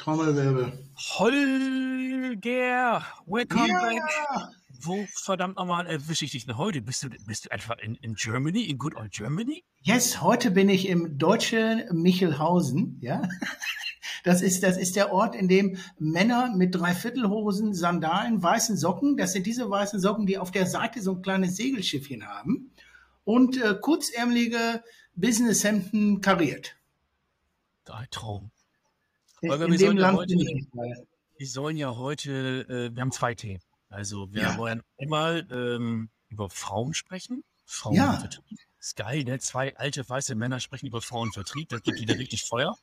Trommelwirbel. Holger, welcome Ja. back. Wo verdammt nochmal erwische ich dich denn heute? Bist du, bist du einfach in, in Germany, in good old Germany? Yes, heute bin ich im deutschen Michelhausen, ja. Das ist, das ist der Ort, in dem Männer mit Dreiviertelhosen, Sandalen, weißen Socken, das sind diese weißen Socken, die auf der Seite so ein kleines Segelschiffchen haben und äh, kurzärmelige Businesshemden kariert. Ein Traum. In, Holger, in wir dem sollen ja Land heute- bin ich nicht mehr. Wir sollen ja heute, äh, wir haben zwei Themen. Also wir Ja. wollen einmal ähm, über Frauen sprechen. Frauen Ja. Ist geil, ne? Zwei alte weiße Männer sprechen über Frauenvertrieb. Das gibt wieder richtig Feuer.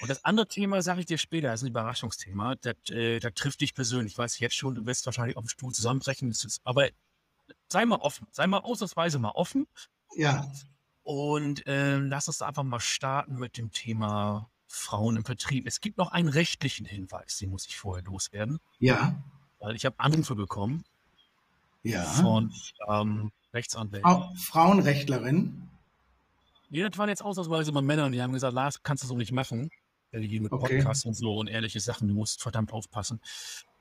Und das andere Thema sage ich dir später, das ist ein Überraschungsthema. Das, äh, das trifft dich persönlich. Ich weiß jetzt schon, du wirst wahrscheinlich auf dem Stuhl zusammenbrechen. Aber sei mal offen. Sei mal ausnahmsweise mal offen. Ja, Und ähm, lass uns einfach mal starten mit dem Thema Frauen im Vertrieb. Es gibt noch einen rechtlichen Hinweis, den muss ich vorher loswerden, ja, weil ich habe Anrufe bekommen ja. von ähm, Rechtsanwälten. Frau, Frauenrechtlerin. Ja, das waren jetzt ausnahmsweise mal Männer, die haben gesagt, Lars, kannst du so nicht machen. Die mit Okay. Podcasts und so und ehrliche Sachen, du musst verdammt aufpassen.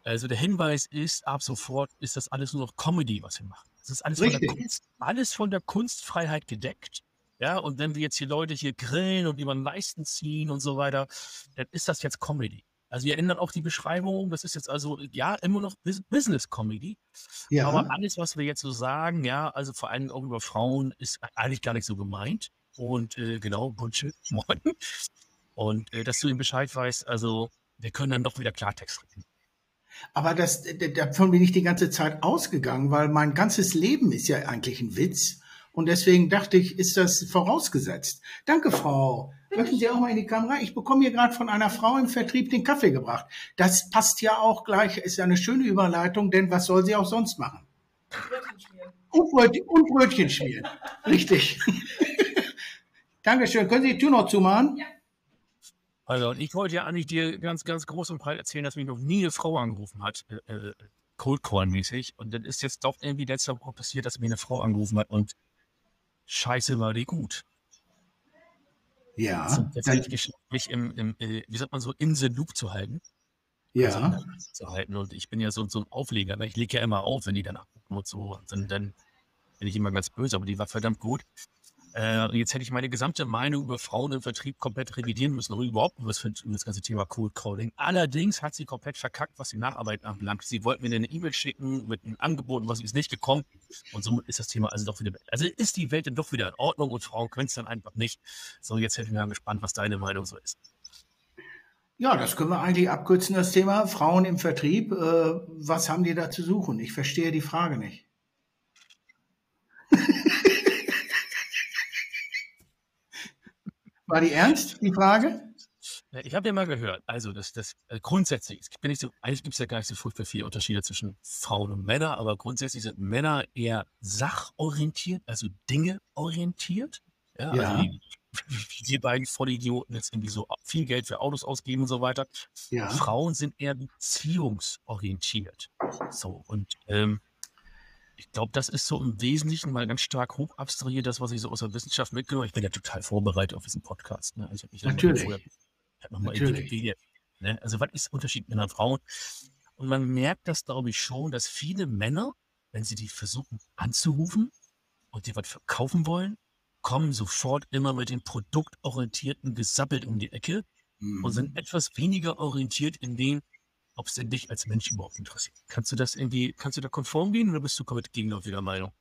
Also der Hinweis ist, ab sofort ist das alles nur noch Comedy, was wir machen. Das ist alles von, der. Kunst, alles von der Kunstfreiheit gedeckt. Ja, und wenn wir jetzt hier Leute hier grillen und über den Leisten ziehen und so weiter, dann ist das jetzt Comedy. Also wir ändern auch die Beschreibung. Das ist jetzt also, ja, immer noch Bus- Business-Comedy. Ja, Aber alles, was wir jetzt so sagen, ja, also vor allem auch über Frauen, ist eigentlich gar nicht so gemeint. Und äh, genau, Bullshit, moin. Und äh, dass du ihm Bescheid weißt, also wir können dann doch wieder Klartext reden. Aber das, davon bin ich die ganze Zeit ausgegangen, weil mein ganzes Leben ist ja eigentlich ein Witz. Und deswegen dachte ich, ist das vorausgesetzt. Danke, Frau. Möchten Sie auch mal in die Kamera? Ich bekomme hier gerade von einer Frau im Vertrieb den Kaffee gebracht. Das passt ja auch gleich, ist ja eine schöne Überleitung, denn was soll sie auch sonst machen? Und Brötchen, und Brötchen schmieren. Richtig. Dankeschön. Können Sie die Tür noch zumachen? Also, und ich wollte ja eigentlich dir ganz, ganz groß und breit erzählen, dass mich noch nie eine Frau angerufen hat, äh, äh, Cold Call-mäßig. Und dann ist jetzt doch irgendwie letzte Woche passiert, dass mir eine Frau angerufen hat und scheiße war die gut. Ja. Also, jetzt hätte ich geschafft, mich im, im äh, wie sagt man so, in the loop zu halten. Also, Ja. zu halten. Und ich bin ja so, so ein Aufleger. Ne? Ich lege ja immer auf, wenn die dann abgucken und so. Und dann, dann bin ich immer ganz böse, aber die war verdammt gut. Äh, jetzt hätte ich meine gesamte Meinung über Frauen im Vertrieb komplett revidieren müssen, oder überhaupt über das, das ganze Thema Cold Calling. Allerdings hat sie komplett verkackt, was die Nacharbeit anbelangt. Sie wollten mir eine E-Mail schicken mit einem Angebot, was ist nicht gekommen. Und somit ist das Thema also doch wieder, also ist die Welt dann doch wieder in Ordnung und Frauen können es dann einfach nicht. So, jetzt hätte ich mal gespannt, was deine Meinung so ist. Ja, das können wir eigentlich abkürzen, das Thema Frauen im Vertrieb. Äh, was haben die da zu suchen? Ich verstehe die Frage nicht. War die ernst, die Frage? Ja, Ich habe ja mal gehört, also das, das äh, grundsätzlich, es bin nicht so, eigentlich gibt es ja gar nicht so furchtbar viele Unterschiede zwischen Frauen und Männern, aber grundsätzlich sind Männer eher sachorientiert, also Dinge orientiert. Ja, Ja. Also die, wie die beiden Vollidioten jetzt irgendwie so viel Geld für Autos ausgeben und so weiter. Ja. Frauen sind eher beziehungsorientiert. So, und ähm, ich glaube, das ist so im Wesentlichen mal ganz stark hoch abstrahiert, das, was ich so aus der Wissenschaft mitgenommen habe. Ich bin ja total vorbereitet auf diesen Podcast. Ne? Also ich habe mich Natürlich. vorher- ich habe nochmal in Natürlich. Ne? Also, was ist der Unterschied Männer und Frauen? Und man merkt das, glaube ich, schon, dass viele Männer, wenn sie die versuchen anzurufen und die was verkaufen wollen, kommen sofort immer mit dem produktorientierten Gesappelt um die Ecke und Mhm. sind etwas weniger orientiert in dem, ob es denn dich als Mensch überhaupt interessiert. Kannst du das irgendwie, kannst du da konform gehen oder bist du komplett gegenläufiger Meinung?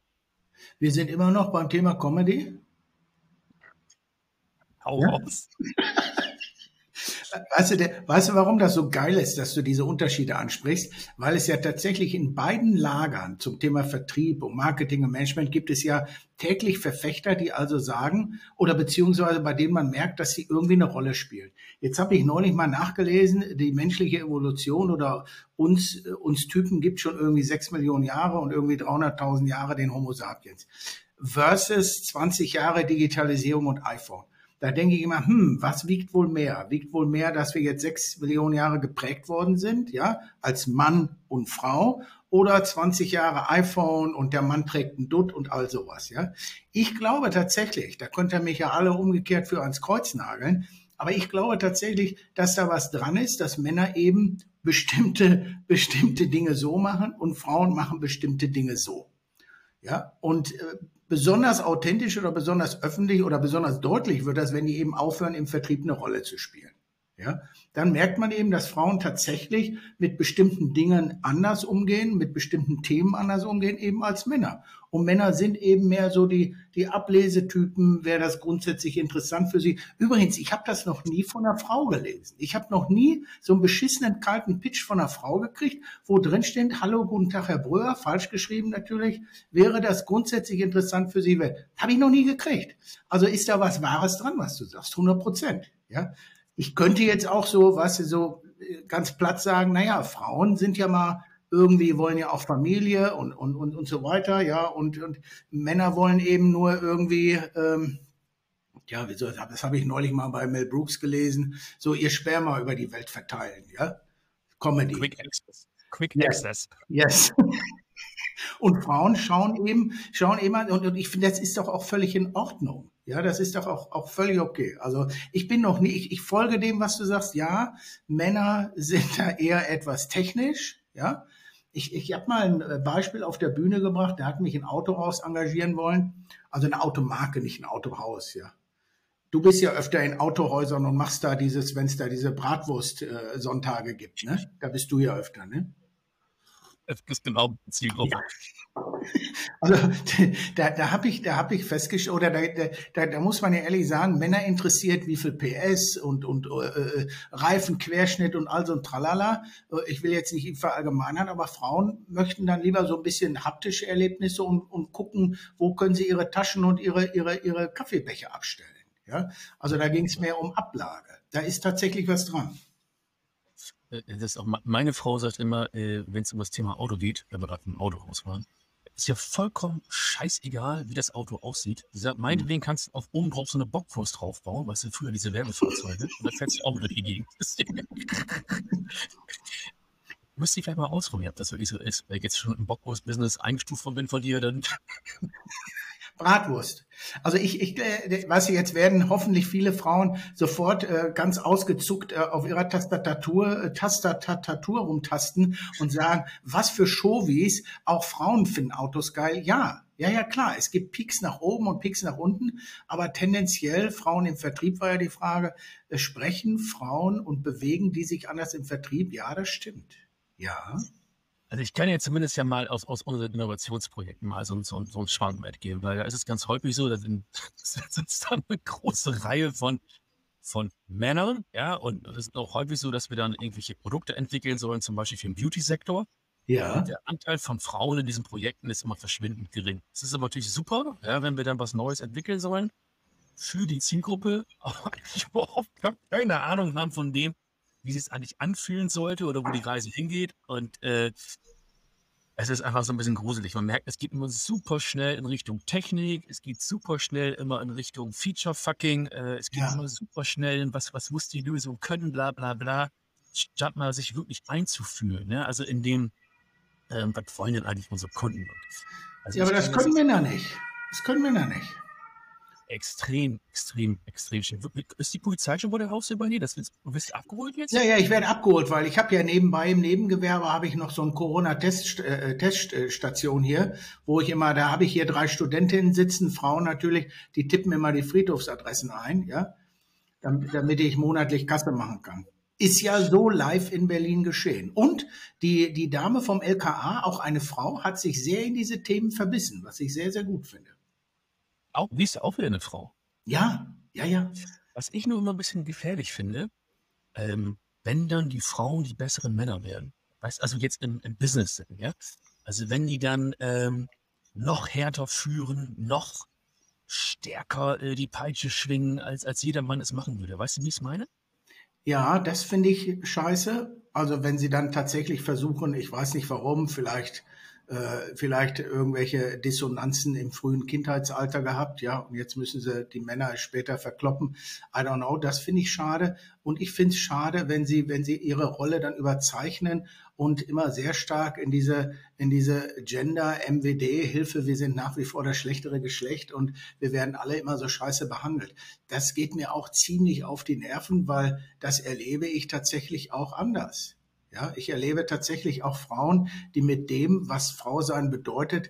Wir sind immer noch beim Thema Comedy. Hau Ja. raus. Weißt du, der, weißt du, warum das so geil ist, dass du diese Unterschiede ansprichst? Weil es ja tatsächlich in beiden Lagern zum Thema Vertrieb und Marketing und Management gibt es ja täglich Verfechter, die also sagen, oder beziehungsweise bei denen man merkt, dass sie irgendwie eine Rolle spielen. Jetzt habe ich neulich mal nachgelesen, die menschliche Evolution oder uns, uns Typen gibt schon irgendwie sechs Millionen Jahre und irgendwie 300.000 Jahre den Homo sapiens. Versus 20 Jahre Digitalisierung und iPhone. Da denke ich immer, hm, was wiegt wohl mehr? Wiegt wohl mehr, dass wir jetzt sechs Millionen Jahre geprägt worden sind, ja, als Mann und Frau oder 20 Jahre iPhone und der Mann trägt einen Dutt und all sowas, ja. Ich glaube tatsächlich, da könnt ihr mich ja alle umgekehrt für ans Kreuz nageln. Aber ich glaube tatsächlich, dass da was dran ist, dass Männer eben bestimmte, bestimmte Dinge so machen und Frauen machen bestimmte Dinge so. Ja, und äh, besonders authentisch oder besonders öffentlich oder besonders deutlich wird das, wenn die eben aufhören, im Vertrieb eine Rolle zu spielen ja, dann merkt man eben, dass Frauen tatsächlich mit bestimmten Dingen anders umgehen, mit bestimmten Themen anders umgehen, eben als Männer. Und Männer sind eben mehr so die, die Ablesetypen, wäre das grundsätzlich interessant für sie. Übrigens, ich habe das noch nie von einer Frau gelesen. Ich habe noch nie so einen beschissenen kalten Pitch von einer Frau gekriegt, wo drin steht, hallo, guten Tag, Herr Bröer, falsch geschrieben natürlich, wäre das grundsätzlich interessant für Sie. Habe ich noch nie gekriegt. Also ist da was Wahres dran, was du sagst, 100 Prozent. Ja, ich könnte jetzt auch so, was so äh, ganz platt sagen, naja, Frauen sind ja mal irgendwie wollen ja auch Familie und, und, und, und so weiter, ja, und, und Männer wollen eben nur irgendwie, ähm, ja, wieso, das habe ich neulich mal bei Mel Brooks gelesen, so ihr Sperma über die Welt verteilen, ja. Comedy. Quick Access. Quick yes. Access. Yes. Und Frauen schauen eben, schauen eben, und, und ich finde, das ist doch auch völlig in Ordnung. Ja, das ist doch auch, auch völlig okay. Also ich bin noch nie, ich, ich folge dem, was du sagst. Ja, Männer sind da eher etwas technisch. Ja, ich, ich habe mal ein Beispiel auf der Bühne gebracht. Der hat mich ein Autohaus engagieren wollen. Also eine Automarke, nicht ein Autohaus. Ja, du bist ja öfter in Autohäusern und machst da dieses, wenn es da diese Bratwurst-Sonntage äh, gibt. Ne, da bist du ja öfter. Ne? Es ist genau Zielgruppe. Ja. Also da, da habe ich, da habe ich festgestellt, oder da, da, da muss man ja ehrlich sagen, Männer interessiert, wie viel PS und und äh, äh, Reifenquerschnitt und all so ein Tralala. Äh, ich will jetzt nicht verallgemeinern, aber Frauen möchten dann lieber so ein bisschen haptische Erlebnisse und, und gucken, wo können sie ihre Taschen und ihre ihre ihre Kaffeebecher abstellen. Ja, also da ging es mehr um Ablage. Da ist tatsächlich was dran. Äh, das ist auch meine Frau sagt immer, äh, wenn es um das Thema Auto geht, wenn wir gerade im Autohaus waren, ist ja vollkommen scheißegal, wie das Auto aussieht. Sie sagt, meinetwegen kannst du auf oben drauf so eine Bockwurst draufbauen, weißt du, früher diese Werbefahrzeuge, und dann fährt sich auch durch die Gegend. Müsste ich vielleicht mal ausprobieren, ob das wirklich so ist. Wenn ich jetzt schon im Bockwurst-Business eingestuft bin von dir, dann Bratwurst. Also ich, ich äh, weiß jetzt werden hoffentlich viele Frauen sofort äh, ganz ausgezuckt äh, auf ihrer Tastatur, äh, Tastatur rumtasten und sagen, was für Chauvis, auch Frauen finden Autos geil. Ja, ja, ja, klar. Es gibt Peaks nach oben und Peaks nach unten, aber tendenziell Frauen im Vertrieb war ja die Frage, äh, sprechen Frauen und bewegen die sich anders im Vertrieb? Ja, das stimmt. Ja. Also ich kann jetzt zumindest ja mal aus, aus unseren Innovationsprojekten mal so, so, so ein Schwankwert geben, weil da ist es ganz häufig so, da sind, sind dann eine große Reihe von, von Männern, ja, und es ist auch häufig so, dass wir dann irgendwelche Produkte entwickeln sollen, zum Beispiel für den Beauty-Sektor. Ja. Und der Anteil von Frauen in diesen Projekten ist immer verschwindend gering. Es ist aber natürlich super, ja, wenn wir dann was Neues entwickeln sollen für die Zielgruppe, aber ich überhaupt keine Ahnung haben von dem, wie sich es eigentlich anfühlen sollte oder wo die Reise hingeht. Und äh, es ist einfach so ein bisschen gruselig. Man merkt, es geht immer super schnell in Richtung Technik, es geht super schnell immer in Richtung Feature-Fucking, äh, es geht ja. immer super schnell in was, was muss die Lösung können, bla bla bla, statt mal sich wirklich einzufühlen. Ne? Also in dem, ähm, was wollen denn eigentlich unsere Kunden? Also ja, aber das können wir noch nicht. Das können wir noch nicht extrem, extrem, extrem schön. Ist die Polizei schon vor der Haustür bei dir? Das willst, wirst du abgeholt jetzt? Ja, ja, ich werde abgeholt, weil ich habe ja nebenbei im Nebengewerbe habe ich noch so ein Corona-Teststation äh, hier, wo ich immer, da habe ich hier drei Studentinnen sitzen, Frauen natürlich, die tippen immer die Friedhofsadressen ein, ja, damit, damit ich monatlich Kasse machen kann. Ist ja so live in Berlin geschehen. Und die, die Dame vom LKA, auch eine Frau, hat sich sehr in diese Themen verbissen, was ich sehr, sehr gut finde. Auch, sie ist ja auch wieder eine Frau. Ja, ja, ja. Was ich nur immer ein bisschen gefährlich finde, ähm, wenn dann die Frauen die besseren Männer werden. Weißt also jetzt im, im Business sind, ja. Also wenn die dann ähm, noch härter führen, noch stärker äh, die Peitsche schwingen, als, als jeder Mann es machen würde. Weißt du, wie ich es meine? Ja, das finde ich scheiße. Also wenn sie dann tatsächlich versuchen, ich weiß nicht warum, vielleicht äh, vielleicht irgendwelche Dissonanzen im frühen Kindheitsalter gehabt, ja, und jetzt müssen sie die Männer später verkloppen. I don't know, das finde ich schade. Und ich finde es schade, wenn sie, wenn sie ihre Rolle dann überzeichnen und immer sehr stark in diese, in diese Gender-MWD-Hilfe, wir sind nach wie vor das schlechtere Geschlecht und wir werden alle immer so scheiße behandelt. Das geht mir auch ziemlich auf die Nerven, weil das erlebe ich tatsächlich auch anders. Ja, ich erlebe tatsächlich auch Frauen, die mit dem, was Frau sein bedeutet,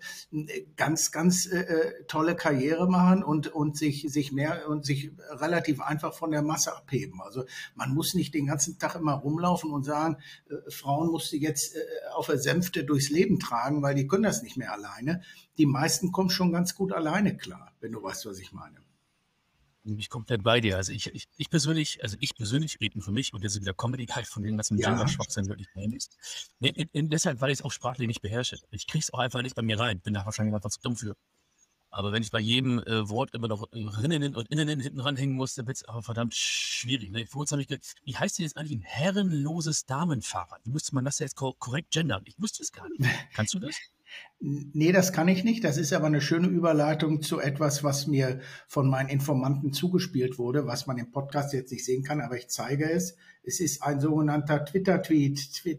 ganz, ganz äh, äh, tolle Karriere machen und, und sich, sich mehr und sich relativ einfach von der Masse abheben. Also man muss nicht den ganzen Tag immer rumlaufen und sagen, äh, Frauen musst du jetzt äh, auf der Sänfte durchs Leben tragen, weil die können das nicht mehr alleine. Die meisten kommen schon ganz gut alleine klar, wenn du weißt, was ich meine bin ich komplett bei dir. Also ich, ich, ich persönlich, also ich persönlich rede für mich und jetzt der Comedy halt von dem ganzen ja. Gender-Schwachsinn wirklich ist. Nee, in, in, deshalb, weil ich es auch sprachlich nicht beherrsche. Ich kriege es auch einfach nicht bei mir rein. Bin da wahrscheinlich einfach zu dumm für. Aber wenn ich bei jedem äh, Wort immer noch Rinnen und Innen hinten ranhängen muss, dann wird es aber verdammt schwierig. Ne? Vor habe ich gedacht, wie heißt denn jetzt eigentlich ein herrenloses Damenfahrrad? Wie müsste man das jetzt korrekt gendern? Ich wusste es gar nicht. Kannst du das? Nee, das kann ich nicht. Das ist aber eine schöne Überleitung zu etwas, was mir von meinen Informanten zugespielt wurde, was man im Podcast jetzt nicht sehen kann, aber ich zeige es. Es ist ein sogenannter Twitter-Tweet.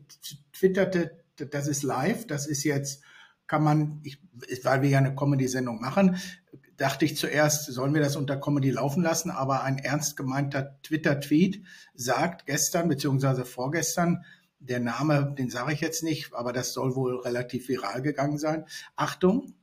Twitterte, das ist live. Das ist jetzt, kann man, ich, weil wir ja eine Comedy-Sendung machen, dachte ich zuerst, sollen wir das unter Comedy laufen lassen, aber ein ernst gemeinter Twitter-Tweet sagt gestern beziehungsweise vorgestern, der Name, den sage ich jetzt nicht, aber das soll wohl relativ viral gegangen sein. Achtung,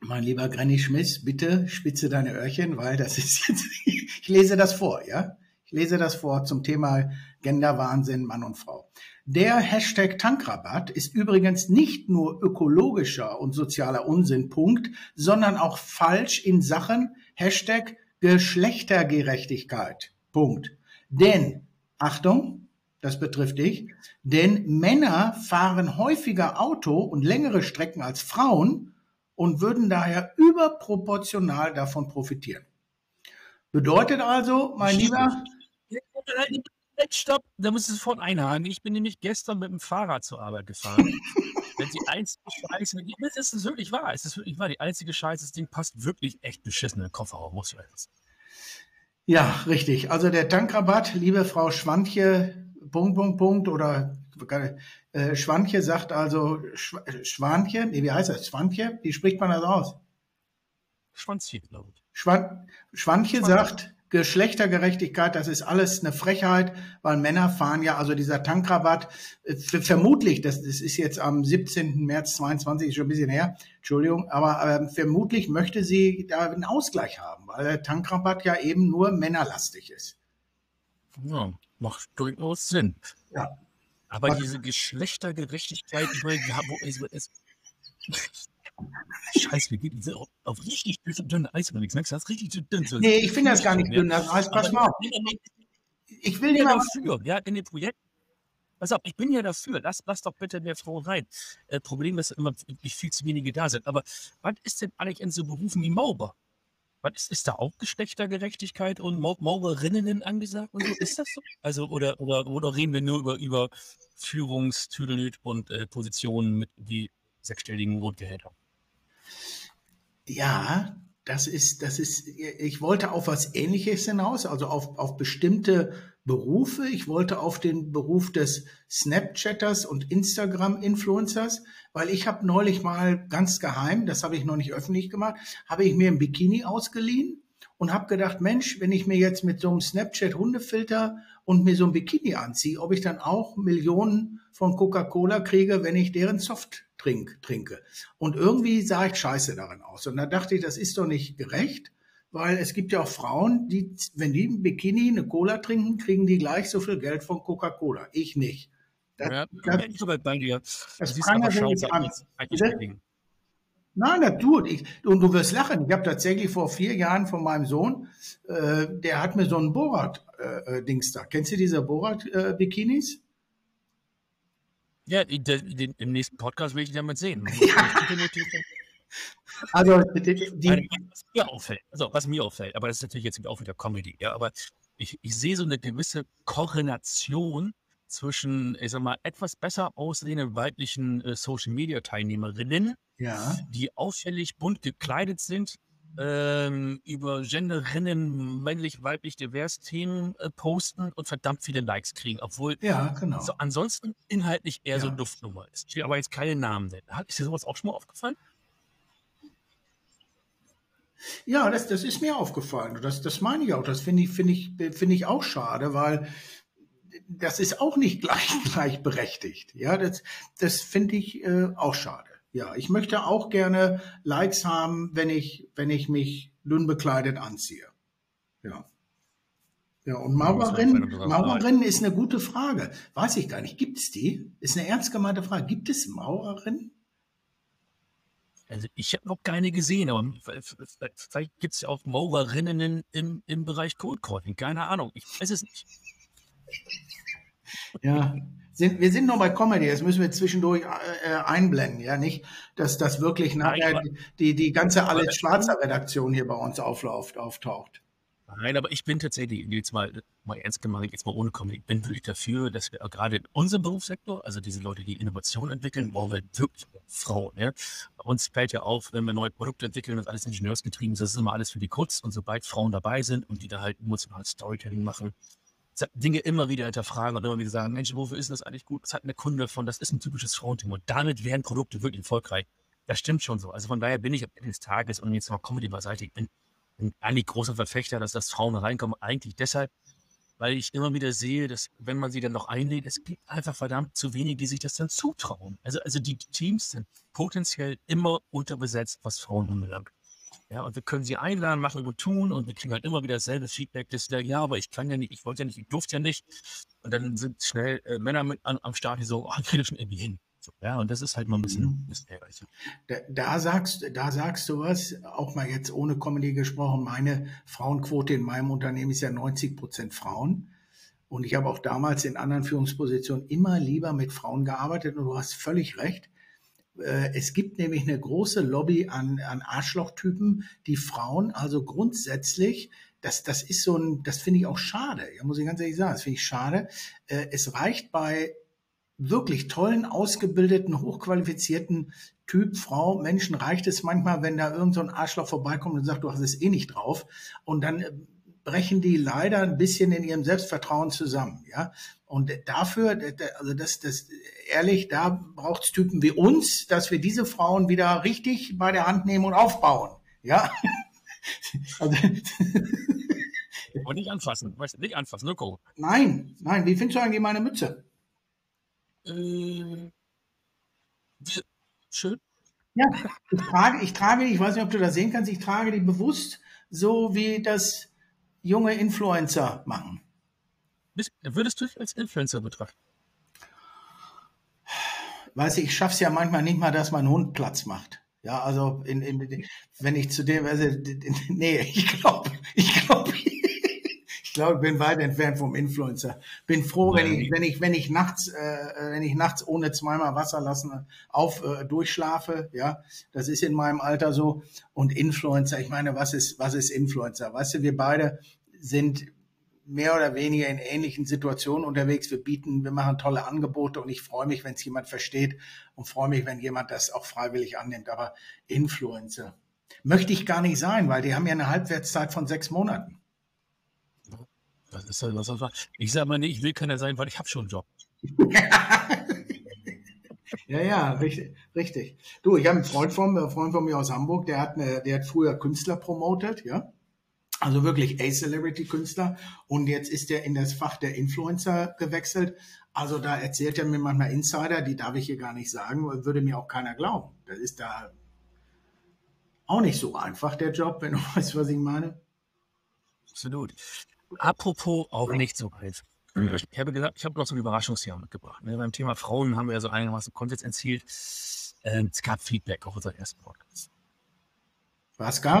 mein lieber Granny Schmiss, bitte spitze deine Öhrchen, weil das ist jetzt, ich lese das vor, ja? Ich lese das vor zum Thema Genderwahnsinn, Mann und Frau. Der Hashtag Tankrabatt ist übrigens nicht nur ökologischer und sozialer Unsinn, Punkt, sondern auch falsch in Sachen Hashtag Geschlechtergerechtigkeit, Punkt. Denn, Achtung, das betrifft dich, denn Männer fahren häufiger Auto und längere Strecken als Frauen und würden daher überproportional davon profitieren. Bedeutet also, mein Lieber. Stopp, da muss es sofort einhaken. Ich bin nämlich gestern mit dem Fahrrad zur Arbeit gefahren. Wenn die einzige Scheiße, das ist wirklich wahr, es ist wirklich wahr, die einzige Scheiße, das Ding passt wirklich echt beschissen in den Kofferraum, muss ich jetzt. Ja, richtig. Also der Tankrabatt, liebe Frau Schwantje, Punkt, Punkt, Punkt oder äh, Schwanche sagt also Sch Schwanche, nee, wie heißt das? Schwanche? Wie spricht man das aus? Schwanzchen, glaube ich. Schwan Schwanche, Schwanche sagt Geschlechtergerechtigkeit, das ist alles eine Frechheit, weil Männer fahren ja, also dieser Tankrabatt, äh, vermutlich, das, das ist jetzt am 17. März 22, ist schon ein bisschen her, Entschuldigung, aber äh, vermutlich möchte sie da einen Ausgleich haben, weil der Tankrabatt ja eben nur männerlastig ist. Ja, macht durchaus Sinn. Ja. Aber Was? diese Geschlechtergerechtigkeit, meine, wo ist es? Scheiße, wir gehen auf, auf richtig dünne Eis unterwegs. Merkst du das? Richtig dünn. So nee, ich finde das gar nicht dünn. Das Eis, pass mal Ich will ja dafür, ja, in dem Projekt. Pass auf, ich bin ja dafür. Lass, lass doch bitte mehr Frauen rein. Äh, Problem ist immer, wie viel zu wenige da sind. Aber was ist denn eigentlich in so Berufen wie Mauber? Was ist, ist da auch Geschlechtergerechtigkeit und Maurerinnen angesagt und so? Ist das so? Also, oder, oder, oder reden wir nur über, über Führungstüdelnüt und äh, Positionen mit die sechsstelligen Grundgehälter? Ja, das ist, das ist, ich wollte auf was Ähnliches hinaus, also auf, auf bestimmte Berufe. Ich wollte auf den Beruf des Snapchatters und Instagram-Influencers, weil ich habe neulich mal ganz geheim, das habe ich noch nicht öffentlich gemacht, habe ich mir ein Bikini ausgeliehen und habe gedacht, Mensch, wenn ich mir jetzt mit so einem Snapchat Hundefilter und mir so ein Bikini anziehe, ob ich dann auch Millionen von Coca-Cola kriege, wenn ich deren Soft trink, trinke. Und irgendwie sah ich scheiße darin aus. Und da dachte ich, das ist doch nicht gerecht, weil es gibt ja auch Frauen, die, wenn die im Bikini eine Cola trinken, kriegen die gleich so viel Geld von Coca-Cola. Ich nicht. Das, ja, das, ich bin bei dir. Das prangert nicht an. Nein, das tut. Ich, und du wirst lachen. Ich habe tatsächlich vor vier Jahren von meinem Sohn, äh, der hat mir so ein Borat-Dings äh, da. Kennst du diese Borat-Bikinis? Äh, ja, den, im nächsten Podcast will ich ihn damit sehen. also, die, die, was mir auffällt, also was mir auffällt, aber das ist natürlich jetzt auch wieder Comedy, ja, aber ich, ich sehe so eine gewisse Korrelation zwischen, ich sag mal, etwas besser aussehenden weiblichen äh, Social-Media-Teilnehmerinnen, Ja. die auffällig bunt gekleidet sind, ähm, über Genderinnen, männlich, weiblich, divers Themen äh, posten und verdammt viele Likes kriegen, obwohl Ja, genau. so ansonsten inhaltlich eher so Ja. eine Luftnummer ist. Ich will aber jetzt keine Namen nennen. Hat- Ist dir sowas auch schon mal aufgefallen? Ja, das, das ist mir aufgefallen. Das, das meine ich auch. Das finde ich, finde ich, finde ich auch schade, weil das ist auch nicht gleich, gleichberechtigt. Ja, das, das finde ich äh, auch schade. Ja, ich möchte auch gerne Likes haben, wenn ich, wenn ich mich dünn bekleidet anziehe. Ja. Ja, und man Maurerin, ist eine gute Frage. Weiß ich gar nicht. Gibt es die? Ist eine ernst gemeinte Frage. Gibt es Maurerin? Also ich habe noch keine gesehen, aber vielleicht gibt es ja auch Maurerinnen im, im Bereich Cold Calling. Keine Ahnung. Ich weiß es nicht. Ja, sind, wir sind noch bei Comedy, das müssen wir zwischendurch äh, einblenden, ja, nicht, dass das wirklich nachher die, die ganze Alles Schwarzer Redaktion hier bei uns aufläuft, auftaucht. Nein, aber ich bin tatsächlich, jetzt mal, mal ernst gemacht, jetzt mal ohne Comedy, ich bin wirklich dafür, dass wir gerade in unserem Berufssektor, also diese Leute, die Innovation entwickeln, brauchen wir wirklich Frauen. Ja? Bei uns fällt ja auf, wenn wir neue Produkte entwickeln, das ist alles ingenieursgetrieben, das ist immer alles für die Kunst und sobald Frauen dabei sind und die da halt emotionales Storytelling machen, Dinge immer wieder hinterfragen und immer wieder sagen, Mensch, wofür ist das eigentlich gut? Was hat eine Kunde von? Das ist ein typisches Frauenthema. Und damit werden Produkte wirklich erfolgreich. Das stimmt schon so. Also von daher bin ich am Ende des Tages und jetzt mal Comedy beiseite, ich bin bin eigentlich großer Verfechter, dass das Frauen reinkommen. Eigentlich deshalb, weil ich immer wieder sehe, dass wenn man sie dann noch einlädt, es gibt einfach verdammt zu wenig, die sich das dann zutrauen. Also, also die Teams sind potenziell immer unterbesetzt, was Frauen anbelangt. Ja, und wir können sie einladen, machen und tun und wir kriegen halt immer wieder dasselbe Feedback, dass sie sagen, ja, aber ich kann ja nicht, ich wollte ja nicht, ich durfte ja nicht. Und dann sind schnell äh, Männer mit an, am Start, die so, oh, ich kriege das schon irgendwie hin. So, ja, und das ist halt mal ein bisschen, bisschen ärgerlich. Da, da sagst, da sagst du was, auch mal jetzt ohne Comedy gesprochen, meine Frauenquote in meinem Unternehmen ist ja 90 Prozent Frauen. Und ich habe auch damals in anderen Führungspositionen immer lieber mit Frauen gearbeitet und du hast völlig recht. Äh, Es gibt nämlich eine große Lobby an, an Arschlochtypen, die Frauen also grundsätzlich, das, das ist so ein, das finde ich auch schade, ja, muss ich ganz ehrlich sagen, das finde ich schade. Äh, Es reicht bei wirklich tollen, ausgebildeten, hochqualifizierten Typ, Frau, Menschen reicht es manchmal, wenn da irgend so ein Arschloch vorbeikommt und sagt, du hast es eh nicht drauf. Und dann äh, brechen die leider ein bisschen in ihrem Selbstvertrauen zusammen, ja. Und dafür, also das, das, ehrlich, da braucht es Typen wie uns, dass wir diese Frauen wieder richtig bei der Hand nehmen und aufbauen, ja. Also, Und nicht anfassen, weißt du, nicht anfassen, nur gucken. nein, nein, wie findest du eigentlich meine Mütze? Äh, wie- schön. Ja, ich trage, ich trage die, ich weiß nicht, ob du das sehen kannst, ich trage die bewusst so, wie das junge Influencer machen. Würdest du dich als Influencer betrachten? Weißt du, ich schaff's ja manchmal nicht mal, dass mein Hund Platz macht. Ja, also in, in, wenn ich zu dem, also, nee, ich glaube, ich glaube, ich glaube, ich bin weit entfernt vom Influencer. Bin froh, wenn ich, wenn ich, wenn ich nachts, äh, wenn ich nachts ohne zweimal Wasser lassen auf äh, durchschlafe. Ja, das ist in meinem Alter so. Und Influencer, ich meine, was ist, was ist Influencer? Weißt du, wir beide sind mehr oder weniger in ähnlichen Situationen unterwegs. Wir bieten, wir machen tolle Angebote und ich freue mich, wenn es jemand versteht und freue mich, wenn jemand das auch freiwillig annimmt. Aber Influencer möchte ich gar nicht sein, weil die haben ja eine Halbwertszeit von sechs Monaten. Das ist halt was, was war. Ich sage mal, nee, ich will keiner sein, weil ich habe schon einen Job. Ja, ja, richtig, richtig. Du, ich habe einen Freund von, einen Freund von mir aus Hamburg, der hat eine, der hat früher Künstler promotet, ja. Also wirklich A-Celebrity-Künstler. Und jetzt ist er in das Fach der Influencer gewechselt. Also da erzählt er mir manchmal Insider, die darf ich hier gar nicht sagen, würde mir auch keiner glauben. Das ist da auch nicht so einfach, der Job, wenn du weißt, was ich meine. Absolut. Apropos auch nicht so weit. Ich habe gesagt, ich habe noch so ein Überraschungsjahr mitgebracht. Ne? Beim Thema Frauen haben wir ja so einigermaßen Konsens erzielt. Ähm, es gab Feedback auf unseren ersten Podcast.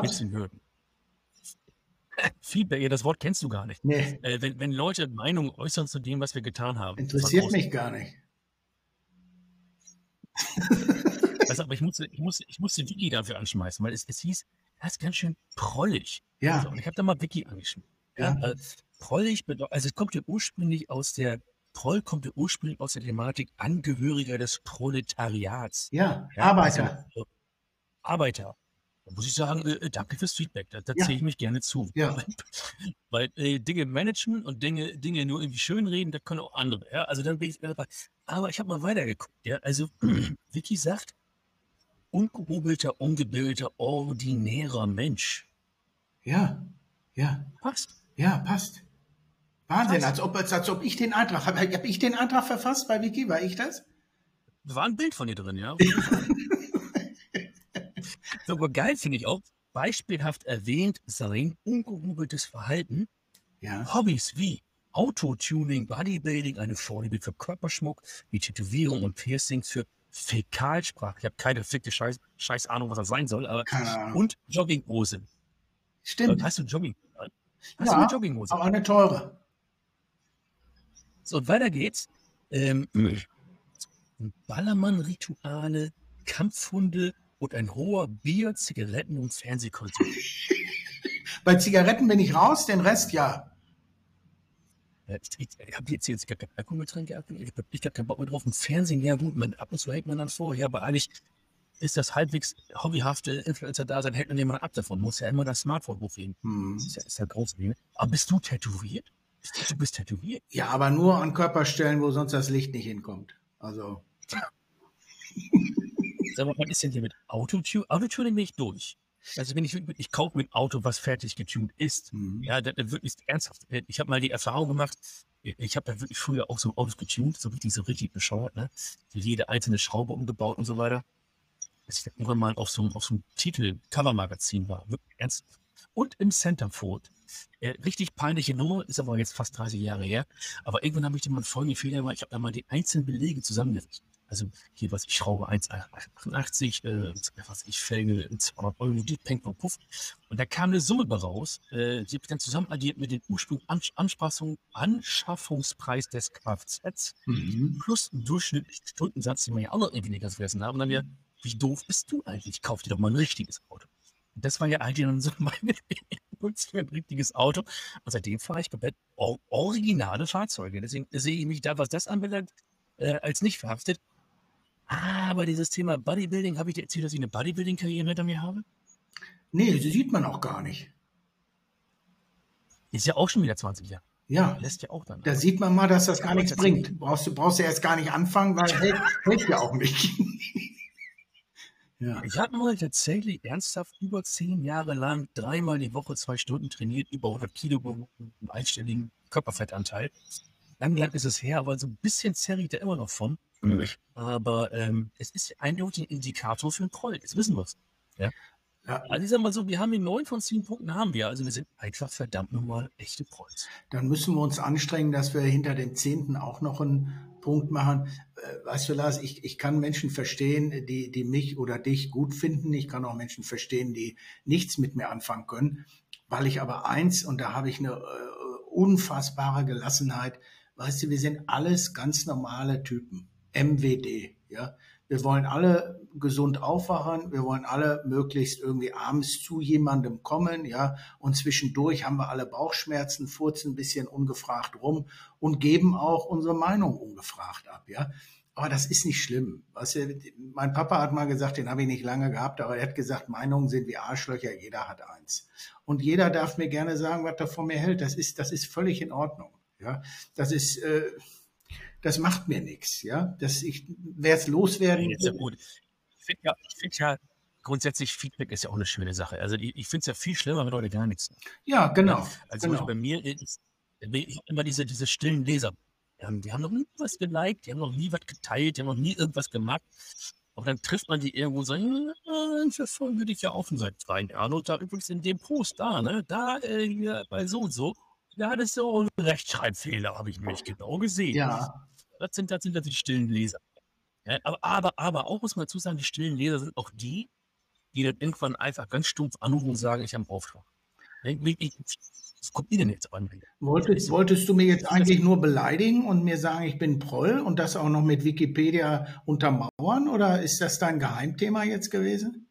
Was den Hürden. Feedback, ja, das Wort kennst du gar nicht. Nee, Äh, wenn, wenn Leute Meinungen äußern zu dem, was wir getan haben. interessiert mich gar nicht. Also, aber ich musste, ich musste, ich musste Vicky dafür anschmeißen, weil es, es hieß, das ist ganz schön prollig. Ja. Also, und ich habe da mal Vicky angeschmissen. Ja. Ja. Äh, prollig bedeutet, also es kommt ja ursprünglich aus der Proll kommt ja ursprünglich aus der Thematik Angehöriger des Proletariats. Ja, Arbeiter. Also, äh, Arbeiter. Da muss ich sagen, äh, äh danke fürs Feedback. Da, da Ja. zähle ich mich gerne zu. Ja. Weil äh, Dinge managen und Dinge, Dinge nur irgendwie schönreden, das können auch andere. Ja? Also dann bin ich dabei. Aber ich habe mal weitergeguckt. Ja? Also Vicky sagt, ungehobelter, ungebildeter, ordinärer Mensch. Ja, ja, Passt. Ja, passt. Wahnsinn, als ob, als, als ob ich den Eintrag habe. Habe ich den Eintrag verfasst bei Wiki? War ich das? Da war ein Bild von dir drin, ja. so, aber geil finde ich auch, beispielhaft erwähnt sein ungehobeltes Verhalten, Ja. Hobbys wie Autotuning, Bodybuilding, eine Vorliebe für Körperschmuck, wie Tätowierung und Piercings für Fäkalsprache. Ich habe keine fickte Scheiß, Scheiß Ahnung, was das sein soll, aber Keine Ahnung. und Jogginghose. Stimmt. Hast du Jogging? Hast du Ja, eine Jogginghose? aber eine teure. So, und weiter geht's. Ähm, Ballermann-Rituale, Kampfhunde und ein hoher Bier-, Zigaretten- und Fernsehkonsum. Bei Zigaretten bin ich raus, den Rest ja. Ich, ich, ich habe jetzt, jetzt gar kein Alkoholgetränk, ich habe ich hab keinen Bock mehr drauf. Im Fernsehen, ja gut, man, ab und zu hält man dann vor, ja, aber eigentlich ist das halbwegs hobbyhafte Influencer-Dasein, hält man jemand ab davon, muss ja immer das Smartphone hochheben. Hm. Ist ja, ist ja groß. Aber bist du tätowiert? Du bist tätowiert? Ja, aber nur an Körperstellen, wo sonst das Licht nicht hinkommt. Also, Sag mal, was ist denn hier mit Autotune? Autotuning bin ich durch. Also wenn ich, ich kaufe ein Auto, was fertig getuned ist, hm. ja, dann, dann wirklich ernsthaft. Ich habe mal die Erfahrung gemacht, ich habe ja wirklich früher auch so Autos getuned, so richtig, so richtig bescheuert, ne? Jede einzelne Schraube umgebaut und so weiter. Dass ich dann irgendwann mal auf so, einem- auf so einem Titel, Covermagazin war, wirklich ernst. Und im Centerfold. Äh, richtig peinliche Nummer, ist aber jetzt fast 30 Jahre her. Aber irgendwann habe ich dir mal folgenden Fehler gemacht, ich habe da mal die einzelnen Belege zusammengerechnet. Also hier, was ich schraube, 1,88, äh, was ich Felge, 200 Euro, die Peng und Puff. Und da kam eine Summe bei raus, äh, die habe ich dann zusammen addiert mit dem Anspassung, Anschaffungspreis des Kfz Mhm. plus einen durchschnittlichen Stundensatz, den wir ja auch noch irgendwie nicht ganz vergessen haben. Und dann wieder, wie doof bist du eigentlich? Kauf dir doch mal ein richtiges Auto. Und das war ja eigentlich dann so mein Impuls für ein richtiges Auto. Und seitdem fahre ich komplett or originale Fahrzeuge. Deswegen sehe ich mich da, was das anbelangt, äh, als nicht verhaftet. Aber dieses Thema Bodybuilding, habe ich dir erzählt, dass ich eine Bodybuilding-Karriere hinter mir habe? Nee, das sieht man auch gar nicht. Ist ja auch schon wieder 20 Jahre. Ja, Lässt ja auch dann. da sieht man mal, dass das Ja, gar nichts bringt. Brauchst du brauchst ja erst gar nicht anfangen, weil hält, hält ja auch nicht. Ja. Ich habe mal tatsächlich ernsthaft über zehn Jahre lang dreimal die Woche zwei Stunden trainiert, über 100 Kilo gewogen, einen einstelligen Körperfettanteil. Lang, lang ist es her, aber so ein bisschen zerre ich da immer noch von. Aber ähm, es ist eindeutig ein Indikator für einen Proll. Jetzt wissen wir es. Ja? Ja. Also ich sag mal so, wir haben die neun von zehn Punkten haben wir. Also wir sind einfach verdammt nochmal echte Prolls. Dann müssen wir uns anstrengen, dass wir hinter dem Zehnten auch noch einen Punkt machen. Äh, Weißt du, Lars, ich, ich kann Menschen verstehen, die, die mich oder dich gut finden. Ich kann auch Menschen verstehen, die nichts mit mir anfangen können. Weil ich aber eins, und da habe ich eine äh, unfassbare Gelassenheit, weißt du, wir sind alles ganz normale Typen. MWD, ja. Wir wollen alle gesund aufwachen, wir wollen alle möglichst irgendwie abends zu jemandem kommen, ja, und zwischendurch haben wir alle Bauchschmerzen, furzen ein bisschen ungefragt rum und geben auch unsere Meinung ungefragt ab, ja. Aber das ist nicht schlimm. Weißt du, mein Papa hat mal gesagt, den habe ich nicht lange gehabt, aber er hat gesagt, Meinungen sind wie Arschlöcher, jeder hat eins. Und jeder darf mir gerne sagen, was er von mir hält. Das ist, das ist völlig in Ordnung. Ja, das ist, äh, das macht mir nichts. Ja, das ich werde es loswerden. Ja gut. Ich finde ja, ich find ja grundsätzlich Feedback ist ja auch eine schöne Sache. Also ich, ich finde es ja viel schlimmer, wenn Leute gar nichts sagen. Ja, genau. Also genau. Bei mir ist, ich habe immer diese, diese stillen Leser. Die haben, die haben noch nie was geliked, die haben noch nie was geteilt, die haben noch nie irgendwas gemacht. Aber dann trifft man die irgendwo und sagt, ja, ich verfolge dich ja offen seit drei Jahren. Und da übrigens in dem Post da, ne, da äh, hier bei so und so, da hattest du auch einen Rechtschreibfehler, habe ich nämlich genau gesehen. Ja, Das sind, das sind das die stillen Leser. Aber, aber, aber auch muss man dazu sagen, die stillen Leser sind auch die, die dann irgendwann einfach ganz stumpf anrufen und sagen, ich habe einen Auftrag. Was kommt ihr denn jetzt an? wolltest, wolltest du mir jetzt eigentlich nur beleidigen und mir sagen, ich bin Proll und das auch noch mit Wikipedia untermauern oder ist das dein Geheimthema jetzt gewesen?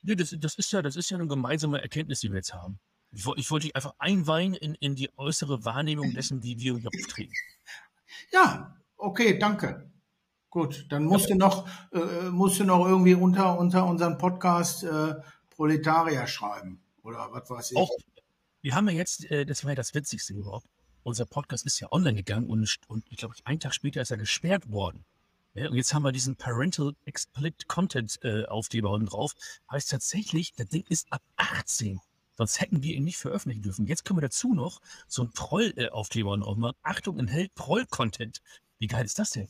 Nee, das, das, ist ja, das ist ja eine gemeinsame Erkenntnis, die wir jetzt haben. Ich, ich wollte dich einfach einweihen in, in die äußere Wahrnehmung dessen, wie wir hier auftreten. Ja, okay, danke. Gut, dann musst du noch, äh, musst du noch irgendwie unter, unter unseren Podcast äh, Proletarier schreiben. Oder was weiß ich. Auch, wir haben ja jetzt, äh, das war ja das Witzigste überhaupt, unser Podcast ist ja online gegangen und, und ich glaube, einen Tag später ist er gesperrt worden. Ja, und jetzt haben wir diesen Parental Explicit Content äh, Aufkleber unten drauf. Heißt tatsächlich, das Ding ist ab 18. Sonst hätten wir ihn nicht veröffentlichen dürfen. Jetzt können wir dazu noch so einen Troll-Aufkleber drauf machen. Achtung, enthält Troll-Content. Wie geil ist das denn?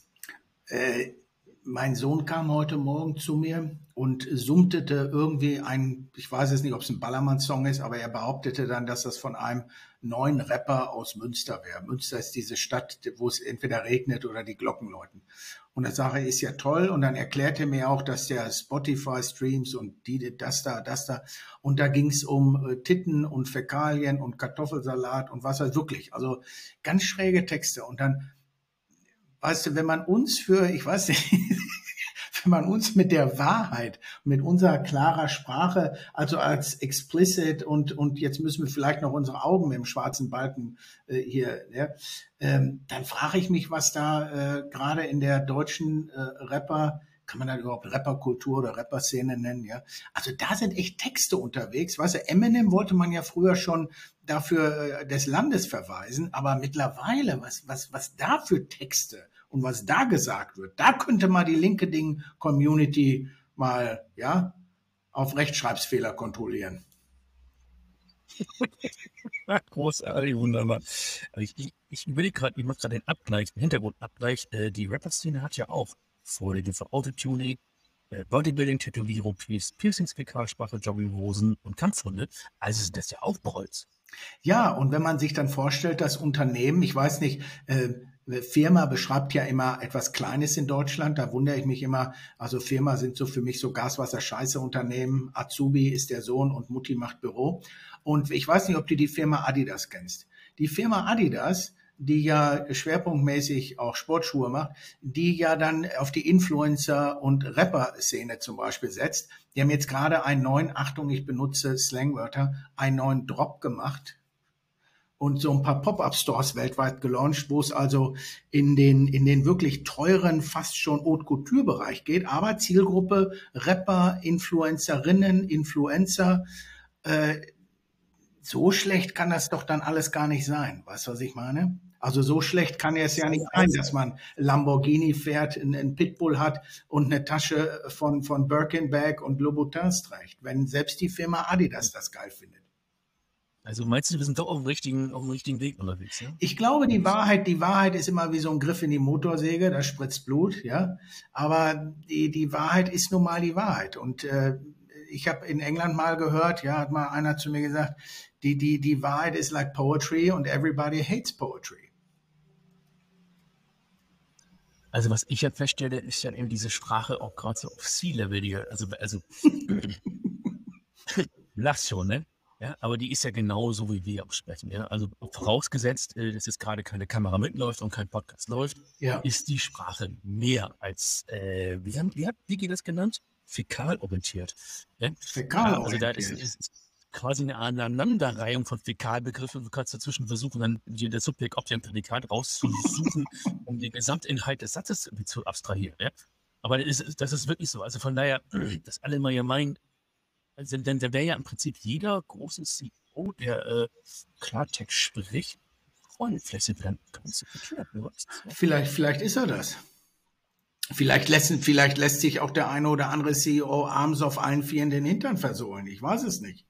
Äh, mein Sohn kam heute Morgen zu mir und summtete irgendwie ein, ich weiß jetzt nicht, ob es ein Ballermann-Song ist, aber er behauptete dann, dass das von einem neuen Rapper aus Münster wäre. Münster ist diese Stadt, wo es entweder regnet oder die Glocken läuten. Und das Sache ist ja toll. Und dann erklärte mir auch, dass der Spotify-Streams und die, das da, das da. Und da ging es um äh, Titten und Fäkalien und Kartoffelsalat und was halt wirklich. Also ganz schräge Texte. Und dann weißt du, wenn man uns für, ich weiß nicht, wenn man uns mit der Wahrheit, mit unserer klarer Sprache, also als explicit und, und jetzt müssen wir vielleicht noch unsere Augen dem schwarzen Balken äh, hier, ja, ähm, dann frage ich mich, was da äh, gerade in der deutschen äh, Rapper kann man da überhaupt Rapperkultur oder Rapperszene nennen, ja. Also da sind echt Texte unterwegs. Weißt du, Eminem wollte man ja früher schon dafür äh, des Landes verweisen, aber mittlerweile, was, was, was da für Texte und was da gesagt wird, da könnte mal die LinkedIn-Community mal, ja, auf Rechtschreibsfehler kontrollieren. Großartig, wunderbar. Ich, ich, ich überlege gerade, ich mache gerade den Abgleich, den Hintergrundabgleich. Äh, die Rapper-Szene hat ja auch Vorliebe für Autotuning, äh, Bodybuilding, Tätowierung, Piercings, Fäkalsprache, Jogginghosen und Kampfhunde. Also ist das ja auch Bolz. Ja, und wenn man sich dann vorstellt, das Unternehmen, ich weiß nicht, äh, Firma beschreibt ja immer etwas Kleines in Deutschland. Da wundere ich mich immer. Also Firma sind so für mich so Gaswasser-Scheiße-Unternehmen. Azubi ist der Sohn und Mutti macht Büro. Und ich weiß nicht, ob du die Firma Adidas kennst. Die Firma Adidas die ja schwerpunktmäßig auch Sportschuhe macht, die ja dann auf die Influencer- und Rapper-Szene zum Beispiel setzt. Die haben jetzt gerade einen neuen, Achtung, ich benutze Slangwörter, einen neuen Drop gemacht und so ein paar Pop-up-Stores weltweit gelauncht, wo es also in den, in den wirklich teuren, fast schon Haute Couture-Bereich geht, aber Zielgruppe Rapper, Influencerinnen, Influencer, äh, so schlecht kann das doch dann alles gar nicht sein. Weißt du, was ich meine? Also so schlecht kann es ja nicht sein, dass man Lamborghini fährt, einen Pitbull hat und eine Tasche von, von Birkenbag und Louboutins trägt, wenn selbst die Firma Adidas das geil findet. Also meinst du, wir sind doch auf dem richtigen, auf dem richtigen Weg unterwegs, ja? Ich glaube, die Wahrheit, die Wahrheit ist immer wie so ein Griff in die Motorsäge, da spritzt Blut, ja. Aber die, die Wahrheit ist nun mal die Wahrheit. Und äh, ich habe in England mal gehört, ja, hat mal einer zu mir gesagt, die, die, die Wahrheit ist like poetry und everybody hates poetry. Also was ich ja feststelle, ist ja eben diese Sprache auch gerade so auf C-Level, also, also lachst schon, ne? Ja, aber die ist ja genauso, wie wir auch sprechen. Ja? Also vorausgesetzt, äh, dass jetzt gerade keine Kamera mitläuft und kein Podcast läuft, ja. ist die Sprache mehr als, äh, wie, haben, wie hat Vicky das genannt? Fäkalorientiert. Ja? Fäkalorientiert. Also da ist, ist, quasi eine Aneinanderreihung von Fäkalbegriffen. Du kannst dazwischen versuchen, dann der Subjekt, Objekt, Prädikat rauszusuchen, um den Gesamtinhalt des Satzes zu abstrahieren. Ja? Aber das ist, das ist wirklich so. Also von daher, dass alle mal ja meinen, also, denn da wäre ja im Prinzip jeder große CEO, der äh, Klartext spricht, ganz verkehrt. Vielleicht, vielleicht ist er das. Vielleicht lässt, vielleicht lässt sich auch der eine oder andere CEO abends auf allen Vieren den Hintern versohlen. Ich weiß es nicht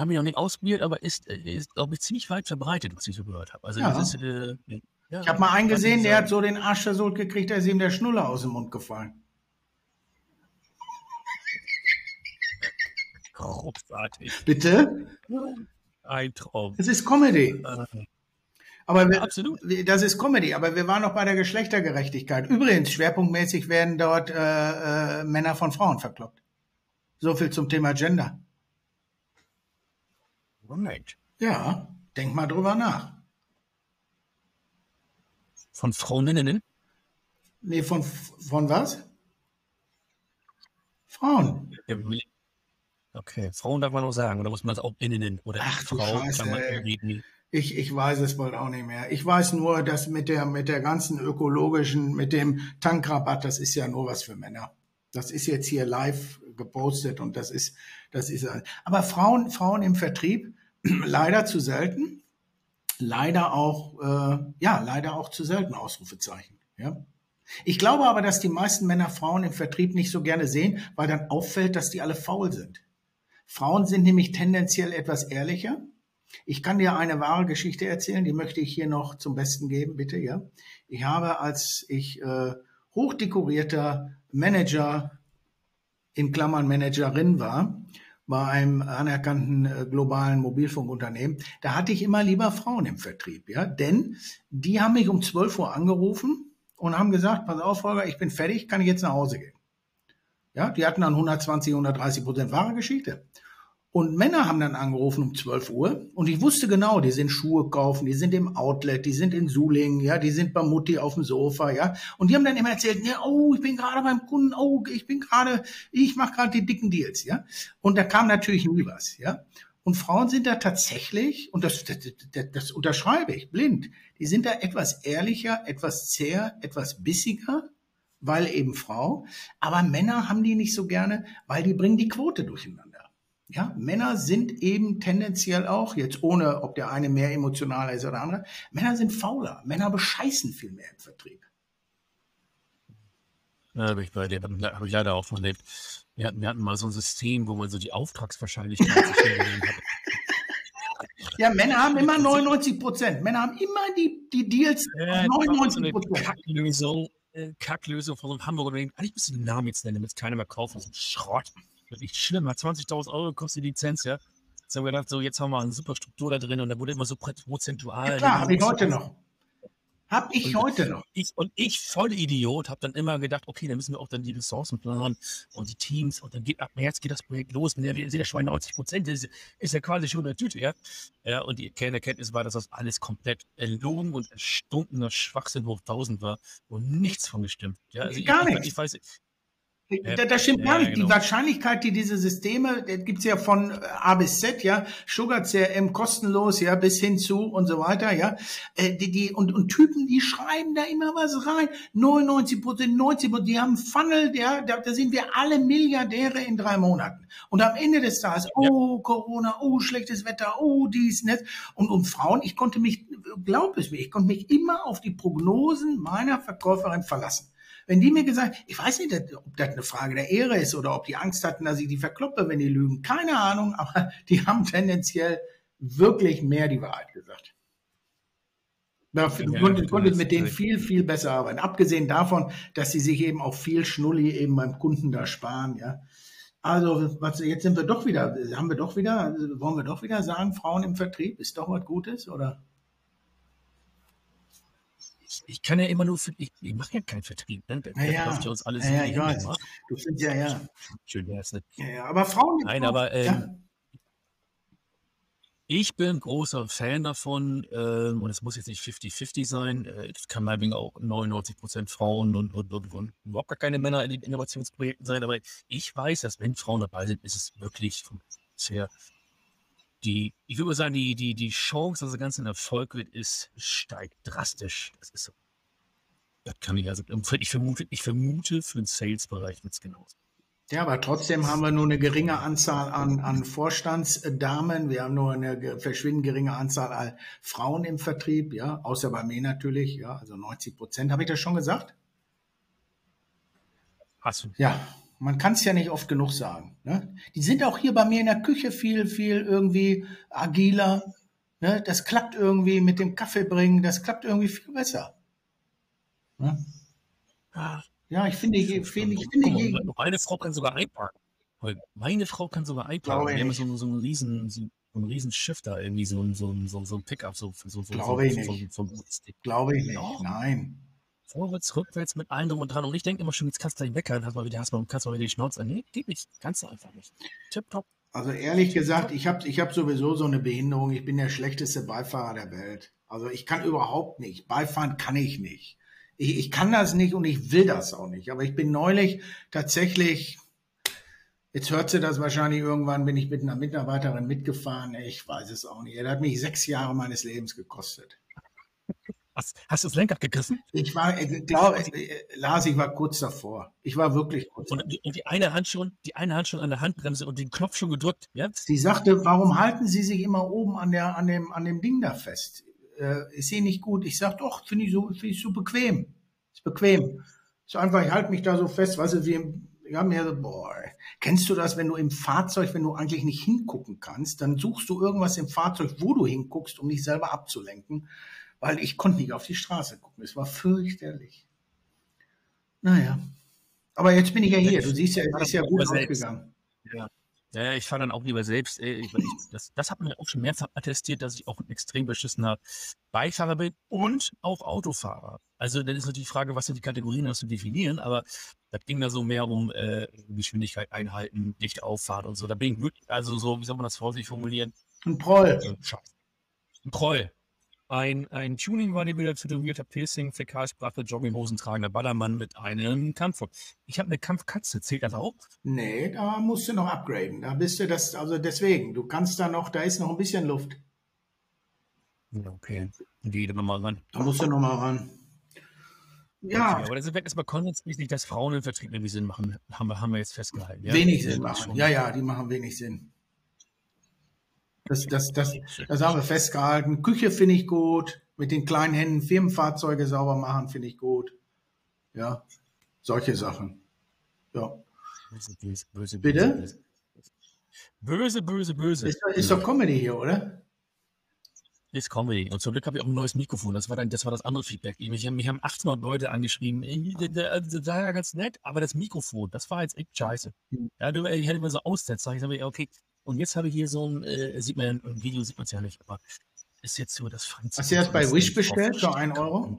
haben ihn noch nicht ausprobiert, aber ist, äh, ist glaube ich, ziemlich weit verbreitet, was ich so gehört habe. Also ja. ist, äh, ja, ich habe mal einen gesehen, der hat so den Arsch versohlt gekriegt, da ist ihm der Schnuller aus dem Mund gefallen. Großartig. Bitte? Ein Traum. Es ist Comedy. Äh, aber wir, ja, absolut. Das ist Comedy, aber wir waren noch bei der Geschlechtergerechtigkeit. Übrigens, schwerpunktmäßig werden dort äh, äh, Männer von Frauen verkloppt. So viel zum Thema Gender. Moment. Ja, denk mal drüber nach. Von Frauen? Nee, von, von was? Frauen. Okay, Frauen darf man auch sagen, oder muss man es auch innen oder Ach, Frau kann man reden. Ich, ich weiß es bald auch nicht mehr. Ich weiß nur, dass mit der, mit der ganzen ökologischen, mit dem Tankrabatt, das ist ja nur was für Männer. Das ist jetzt hier live gepostet und das ist, das ist, aber Frauen, Frauen im Vertrieb, leider zu selten. Leider auch, äh, ja, leider auch zu selten Ausrufezeichen, ja. Ich glaube aber, dass die meisten Männer Frauen im Vertrieb nicht so gerne sehen, weil dann auffällt, dass die alle faul sind. Frauen sind nämlich tendenziell etwas ehrlicher. Ich kann dir eine wahre Geschichte erzählen, die möchte ich hier noch zum Besten geben, bitte, ja. Ich habe, als ich äh, hochdekorierter Manager in Klammern Managerin war, bei einem anerkannten äh, globalen Mobilfunkunternehmen, da hatte ich immer lieber Frauen im Vertrieb, ja, denn die haben mich um 12 Uhr angerufen und haben gesagt, pass auf, Holger, ich bin fertig, kann ich jetzt nach Hause gehen. Ja, die hatten dann 120, 130 Prozent wahre Geschichte. Und Männer haben dann angerufen um 12 Uhr und ich wusste genau, die sind Schuhe kaufen, die sind im Outlet, die sind in Suling, ja, die sind bei Mutti auf dem Sofa, ja. Und die haben dann immer erzählt, ja, oh, ich bin gerade beim Kunden, oh, ich bin gerade, ich mache gerade die dicken Deals, ja. Und da kam natürlich nie was, ja. Und Frauen sind da tatsächlich, und das, das, das, das unterschreibe ich blind, die sind da etwas ehrlicher, etwas zäher, etwas bissiger, weil eben Frau. Aber Männer haben die nicht so gerne, weil die bringen die Quote durcheinander. Ja, Männer sind eben tendenziell auch, jetzt ohne, ob der eine mehr emotionaler ist oder der andere, Männer sind fauler. Männer bescheißen viel mehr im Vertrieb. Ja, habe ich bei dir, habe ich leider auch von erlebt. Wir hatten, wir hatten mal so ein System, wo man so die Auftragswahrscheinlichkeit hat. Ja, Männer haben immer 99 Prozent. Männer haben immer die, die Deals ja, 99 Prozent. So äh, Kacklösung von so einem Hamburger Eigentlich müsste ich den Namen jetzt nennen, damit es keiner mehr kauft. Das ist ein Schrott nicht schlimm, hat 20.000 Euro kostet die Lizenz, ja. Jetzt haben wir gedacht, so, jetzt haben wir eine super Struktur da drin und da wurde immer so prozentual. Ja, klar, habe ich heute noch. Hab ich und heute noch. Ich, und ich, voll Idiot, habe dann immer gedacht, okay, dann müssen wir auch dann die Ressourcen planen und die Teams und dann geht ab März geht das Projekt los. Wenn der, der Schwein 90 Prozent ist, ist ja quasi schon eine Tüte, ja. Ja, und die Kernerkenntnis war, dass das alles komplett erlogen und erstunkener Schwachsinn hoch 1000 war und nichts von gestimmt. Ja, also Gar ich, nichts. Ich weiß, da, das stimmt gar nicht. Genau. Die Wahrscheinlichkeit, die diese Systeme, das gibt's ja von A bis Z, ja, Sugar CRM kostenlos, ja, bis hin zu und so weiter, ja. Äh, die, die, und, und Typen, die schreiben da immer was rein. 99 Prozent, 90 Prozent, die haben Funnel, ja, da, da sind wir alle Milliardäre in drei Monaten. Und am Ende des Tages, oh, ja. Corona, oh, schlechtes Wetter, oh, dies, nicht. Und, und Frauen, ich konnte mich, glaub es mir, ich konnte mich immer auf die Prognosen meiner Verkäuferin verlassen. Wenn die mir gesagt, ich weiß nicht, ob das eine Frage der Ehre ist oder ob die Angst hatten, dass ich die verkloppe, wenn die lügen, keine Ahnung, aber die haben tendenziell wirklich mehr die Wahrheit gesagt. Da ja, konnte, konnte mit denen viel, viel besser arbeiten. Abgesehen davon, dass sie sich eben auch viel Schnulli eben beim Kunden da sparen, ja. Also, was, jetzt sind wir doch wieder, haben wir doch wieder, wollen wir doch wieder sagen, Frauen im Vertrieb ist doch was Gutes, oder? Ich, ich kann ja immer nur, für, ich, ich mache ja keinen Vertrieb. Ne? Da, ja, läuft ja uns alles ja, ja, ich weiß. Du findest ja, ja. Schön es nicht. Ja, ja, aber Frauen. Nein, aber ähm, ja. ich bin großer Fan davon ähm, und es muss jetzt nicht 50-50 sein. Äh, es kann meinetwegen auch 99 Prozent Frauen und, und, und, und, überhaupt gar keine Männer in den Innovationsprojekten sein. Aber ich weiß, dass wenn Frauen dabei sind, ist es wirklich sehr die, ich würde mal sagen, die, die, die Chance, dass das Ganze ein Erfolg wird, ist, steigt drastisch. Das ist so. Das kann ich also, ich vermute, ich vermute, für den Sales-Bereich wird es genauso. Ja, aber trotzdem haben wir nur eine geringe Anzahl an, an Vorstandsdamen. Wir haben nur eine verschwindend geringe Anzahl an Frauen im Vertrieb, ja, außer bei mir natürlich, ja, also 90 Prozent. Habe ich das schon gesagt? Hast du? Ja, man kann es ja nicht oft genug sagen. Ne? Die sind auch hier bei mir in der Küche viel, viel irgendwie agiler. Ne? Das klappt irgendwie mit dem Kaffee bringen, das klappt irgendwie viel besser. Ne? Ja, ich finde, ich finde, ich finde, je, meine Frau kann sogar einparken. Meine Frau kann sogar einparken. Wir haben so, so einen riesen, so einen riesen Schiff da irgendwie, so ein, so ein, so ein Pickup, so, so, so, Glaube ich nicht. Glaube ich nicht. Nein vorwärts, rückwärts mit allen drum und dran. Und ich denke immer schon, jetzt kannst du gleich weckern, hast mal wieder, hast mal, kannst mal wieder die Schnauze. Nee, geht nicht. Kannst du einfach nicht. Tipptopp. Also ehrlich gesagt, ich habe ich hab sowieso so eine Behinderung. Ich bin der schlechteste Beifahrer der Welt. Also ich kann überhaupt nicht. Beifahren kann ich nicht. Ich, ich kann das nicht und ich will das auch nicht. Aber ich bin neulich tatsächlich Jetzt hört sie das wahrscheinlich irgendwann, bin ich mit einer Mitarbeiterin mitgefahren. Ich weiß es auch nicht. Er hat mich sechs Jahre meines Lebens gekostet. Hast, hast du das Lenkrad gegriffen? Ich war, ich glaube, äh, Lars, ich war kurz davor. Ich war wirklich kurz und, und, die eine Hand schon, die eine Hand schon an der Handbremse und den Knopf schon gedrückt. Ja? Sie sagte, warum halten Sie sich immer oben an der, an dem, an dem Ding da fest? Äh, ist Sie nicht gut? Ich sag doch, finde ich so, finde ich so bequem. Ist bequem. Ist einfach, ich halte mich da so fest, weißt du, wie, wir haben ja so, boah, kennst du das, wenn du im Fahrzeug, wenn du eigentlich nicht hingucken kannst, dann suchst du irgendwas im Fahrzeug, wo du hinguckst, um dich selber abzulenken weil ich konnte nicht auf die Straße gucken. Es war fürchterlich. Naja. Aber jetzt bin ich ja hier. Du siehst ja, es ist ja gut ausgegangen. Ja. Ja, ich fahre dann auch lieber selbst. Ich, das, das hat mir auch schon mehrfach attestiert, dass ich auch ein extrem beschissener Beifahrer bin und auch Autofahrer. Also dann ist natürlich die Frage, was sind die Kategorien, das zu definieren, aber das ging da so mehr um äh, Geschwindigkeit einhalten, dicht auffahren und so. Da bin ich wirklich, also so, wie soll man das vorsichtig formulieren? Ein Proll. Ein Proll. Ein, ein Tuning-Bodybuilder, tätowierter Piercing, Fäkalsprache, Jogginghosen tragender Ballermann mit einem Kampfrock. Ich habe eine Kampfkatze, zählt das auch? Nee, da musst du noch upgraden. Da bist du das, also deswegen, du kannst da noch, da ist noch ein bisschen Luft. Okay, die da nochmal ran. Da musst du nochmal ran. Ja. Okay, aber das ist erstmal konsensmäßig, dass Frauen im Vertrieb irgendwie Sinn machen, haben wir, haben wir jetzt festgehalten. Ja? Wenig Sinn machen. Ja, ja, die machen wenig Sinn. Das, das, das, das haben wir festgehalten. Küche finde ich gut. Mit den kleinen Händen Firmenfahrzeuge sauber machen finde ich gut. Ja, solche Sachen. Ja. Böse, böse, böse, Bitte? Böse, böse, böse. Ist, ist doch Comedy hier, oder? Ist Comedy. Und zum Glück habe ich auch ein neues Mikrofon. Das war dann, das war das andere Feedback. Mich, mich haben 800 Leute angeschrieben. Das war ja ganz nett, aber das Mikrofon, das war jetzt echt scheiße. Hm. Ja, ich hätte mal so Aussetzer. Ich sage, okay, und jetzt habe ich hier so ein, äh, sieht man im Video sieht man es ja nicht, aber ist jetzt so das Franz. Hast du das bei Wish bestellt für 1 Euro?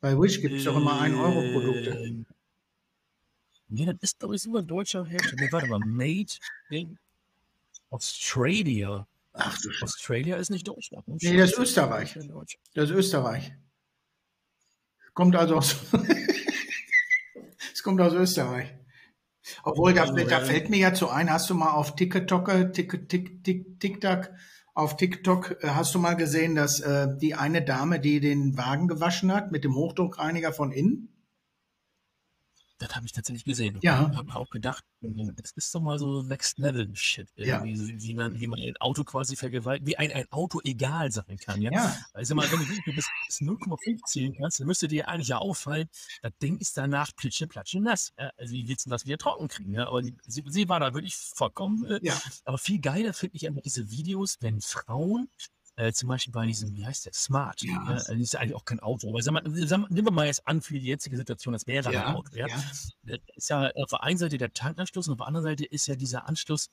Bei Wish gibt es doch immer 1 Euro Produkte. Ähm, nee, das ist, glaube ich, immer ein deutscher Hersteller. Nee, warte mal, Made in Australia. Ach du Scheiße. Australia ist nicht Deutschland. Ne? Nee, das ist Österreich. Das ist Österreich. Kommt also aus. es kommt aus Österreich. Obwohl, da, da fällt mir ja zu ein, hast du mal auf TikTok, Tik, Tik, Tik, TikTok, auf TikTok, äh, hast du mal gesehen, dass äh, die eine Dame, die den Wagen gewaschen hat mit dem Hochdruckreiniger von innen, das habe ich tatsächlich gesehen. Ja. Ich habe auch gedacht, das ist doch mal so Next Level Shit, ja. wie man, wie man ein Auto quasi vergewaltigt, wie ein, ein Auto egal sein kann, ja. ja. Also mal, wenn du bis, bis 0,5 zählen kannst, dann müsste dir eigentlich ja auffallen, das Ding ist danach plitsche, platsche nass. Ja? Also wie willst du das wieder trocken kriegen? Ja? Aber die, sie, sie, war da wirklich vollkommen. Äh, ja. Aber viel geiler finde ich einfach diese Videos, wenn Frauen äh, zum Beispiel bei diesem, wie heißt der, Smart. Ja. ja das ist ja eigentlich auch kein Auto. Aber sag mal, sag mal, nehmen wir mal jetzt an für die jetzige Situation, das wäre ja, ein Auto. Ja? ja. Das ist ja auf der einen Seite der Tankanschluss und auf der anderen Seite ist ja dieser Anschluss,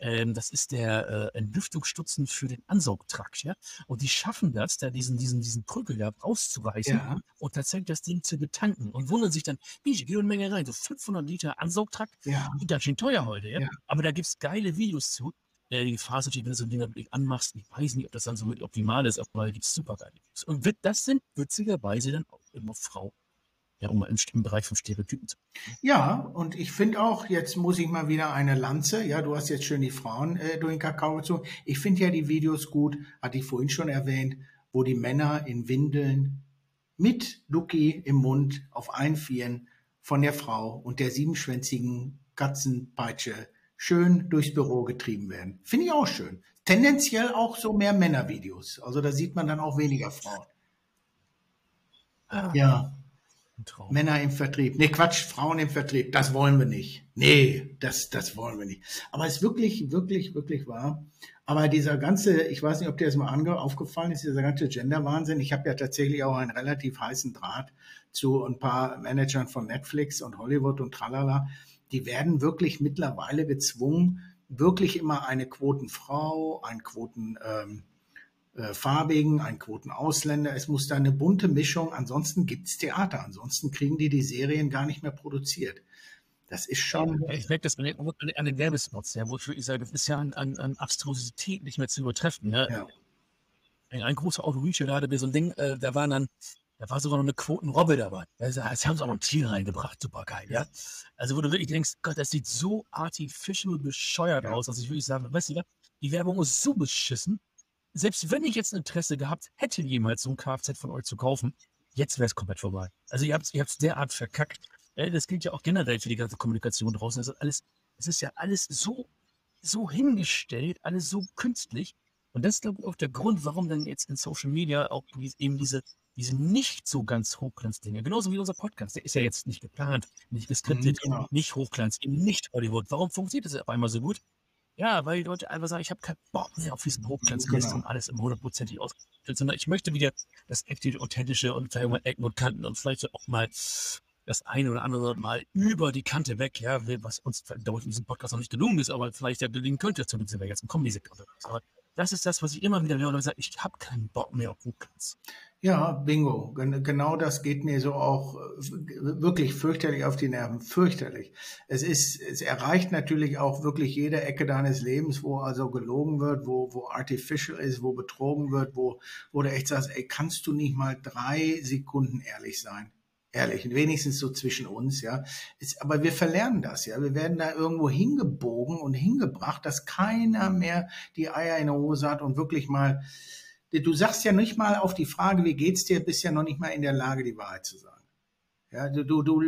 ähm, das ist der äh, Entlüftungsstutzen für den Ansaugtrakt, ja. Und die schaffen das, da diesen, diesen, diesen Prügel da rauszureißen ja. und tatsächlich das Ding zu betanken und wundern sich dann, wie, ich gehe eine Menge rein, so 500 Liter Ansaugtrakt, ja. ganz schön teuer heute, ja. ja. Aber da gibt es geile Videos zu, äh, die Gefahr ist natürlich, wenn du so ein Ding wirklich anmachst, ich weiß nicht, ob das dann so optimal ist, aber die super geil ist. Und wird, das sind witzigerweise dann auch immer Frauen. Ja, um mal im, im Bereich von Stereotypen zu. Ja, und ich finde auch, jetzt muss ich mal wieder eine Lanze. Ja, du hast jetzt schön die Frauen äh, durch den Kakao gezogen. Ich finde ja die Videos gut, hatte ich vorhin schon erwähnt, wo die Männer in Windeln mit Lucky im Mund auf allen Vieren von der Frau und der siebenschwänzigen Katzenpeitsche schön durchs Büro getrieben werden. Finde ich auch schön. Tendenziell auch so mehr Männervideos. Also da sieht man dann auch weniger Frauen. Ah, ja. Männer im Vertrieb. Nee, Quatsch, Frauen im Vertrieb. Das wollen wir nicht. Nee, das, das wollen wir nicht. Aber es ist wirklich, wirklich, wirklich wahr. Aber dieser ganze, ich weiß nicht, ob dir das mal ange aufgefallen ist, dieser ganze Gender-Wahnsinn. Ich habe ja tatsächlich auch einen relativ heißen Draht zu ein paar Managern von Netflix und Hollywood und tralala die werden wirklich mittlerweile gezwungen, wirklich immer eine Quotenfrau, einen Quoten ähm, äh, Farbigen, einen Quotenausländer. Es muss da eine bunte Mischung. Ansonsten gibt's Theater. Ansonsten kriegen die die Serien gar nicht mehr produziert. Das ist schon. Ich merke das an den, an den Werbespots, ja, wofür ich sage, das ist ja an, an, an Abstrusität nicht mehr zu übertreffen. Ja. ja. Ein, ein großer da hatte wir so ein Ding, äh, da waren dann Da war sogar noch eine Quotenrobbe dabei. Also, sie haben auch noch ein Tier reingebracht, super geil, ja. Also, wo du wirklich denkst, Gott, das sieht so artificial bescheuert ja. aus, dass ich wirklich sage, weißt du, die Werbung ist so beschissen. Selbst wenn ich jetzt ein Interesse gehabt hätte, jemals so ein Kfz von euch zu kaufen, jetzt wäre es komplett vorbei. Also, ihr habt es ihr derart verkackt. Das gilt ja auch generell für die ganze Kommunikation draußen. Das ist alles, es ist ja alles so, so hingestellt, alles so künstlich. Und das ist, glaube ich, auch der Grund, warum dann jetzt in Social Media auch eben diese, diese nicht so ganz Hochglanz-Dinge, genauso wie unser Podcast, der ist ja jetzt nicht geplant, nicht geskriptet, genau. nicht Hochglanz, eben nicht Hollywood. Warum funktioniert das auf einmal so gut? Ja, weil die Leute einfach sagen, ich habe keinen Bock mehr auf diesen Hochglanzmist genau. und alles im hundertprozentig ausgestellt, sondern ich möchte wieder das echte, authentische und vielleicht mal Ecken und Kanten und vielleicht auch mal das eine oder andere Mal über die Kante weg, ja, was uns in diesem Podcast noch nicht gelungen ist, aber vielleicht ja gelingen könnte, zumindest wir jetzt einen Comedy-Sektor das ist das, was ich immer wieder höre und sage, ich habe keinen Bock mehr auf Hochglanz. Ja, bingo. Genau das geht mir so auch äh, wirklich fürchterlich auf die Nerven. Fürchterlich. Es ist, es erreicht natürlich auch wirklich jede Ecke deines Lebens, wo also gelogen wird, wo, wo artificial ist, wo betrogen wird, wo, wo du echt sagst, ey, kannst du nicht mal drei Sekunden ehrlich sein? Ehrlich, wenigstens so zwischen uns, ja. Ist, aber wir verlernen das, ja. Wir werden da irgendwo hingebogen und hingebracht, dass keiner mehr die Eier in der Hose hat und wirklich mal, du sagst ja nicht mal auf die Frage, wie geht's dir, bist ja noch nicht mal in der Lage, die Wahrheit zu sagen. Ja, du, du,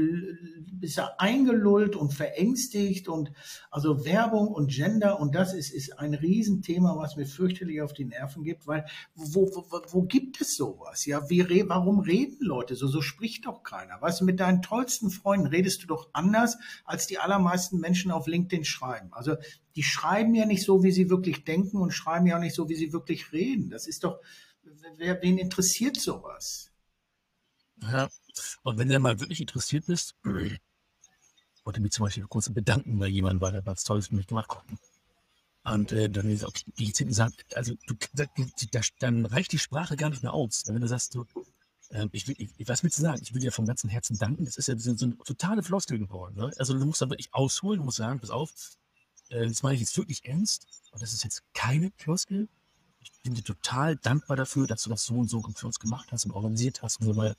bist ja eingelullt und verängstigt und also Werbung und Gender und das ist, ist ein Riesenthema, was mir fürchterlich auf die Nerven gibt, weil wo, wo, wo gibt es sowas? Ja, wie, warum reden Leute so? So spricht doch keiner. Weißt du, mit deinen tollsten Freunden redest du doch anders, als die allermeisten Menschen auf LinkedIn schreiben. Also die schreiben ja nicht so, wie sie wirklich denken und schreiben ja auch nicht so, wie sie wirklich reden. Das ist doch, wer, wen interessiert sowas? Ja, und wenn du dann mal wirklich interessiert bist, wollte mich zum Beispiel kurz bedanken bei jemandem, weil er was Tolles für mich gemacht hat. Und äh, dann ist auch die Zitten sagt, also du, da, da, dann reicht die Sprache gar nicht mehr aus. Wenn du sagst, du, äh, ich will, ich, was willst du sagen? Ich will dir von ganzem Herzen danken. Das ist ja so, so eine totale Floskel geworden. Ne? Also du musst da wirklich ausholen, du musst sagen, pass auf, äh, das meine ich jetzt wirklich ernst. Und das ist jetzt keine Floskel. Ich bin dir total dankbar dafür, dass du das so und so für uns gemacht hast und organisiert hast und so weiter.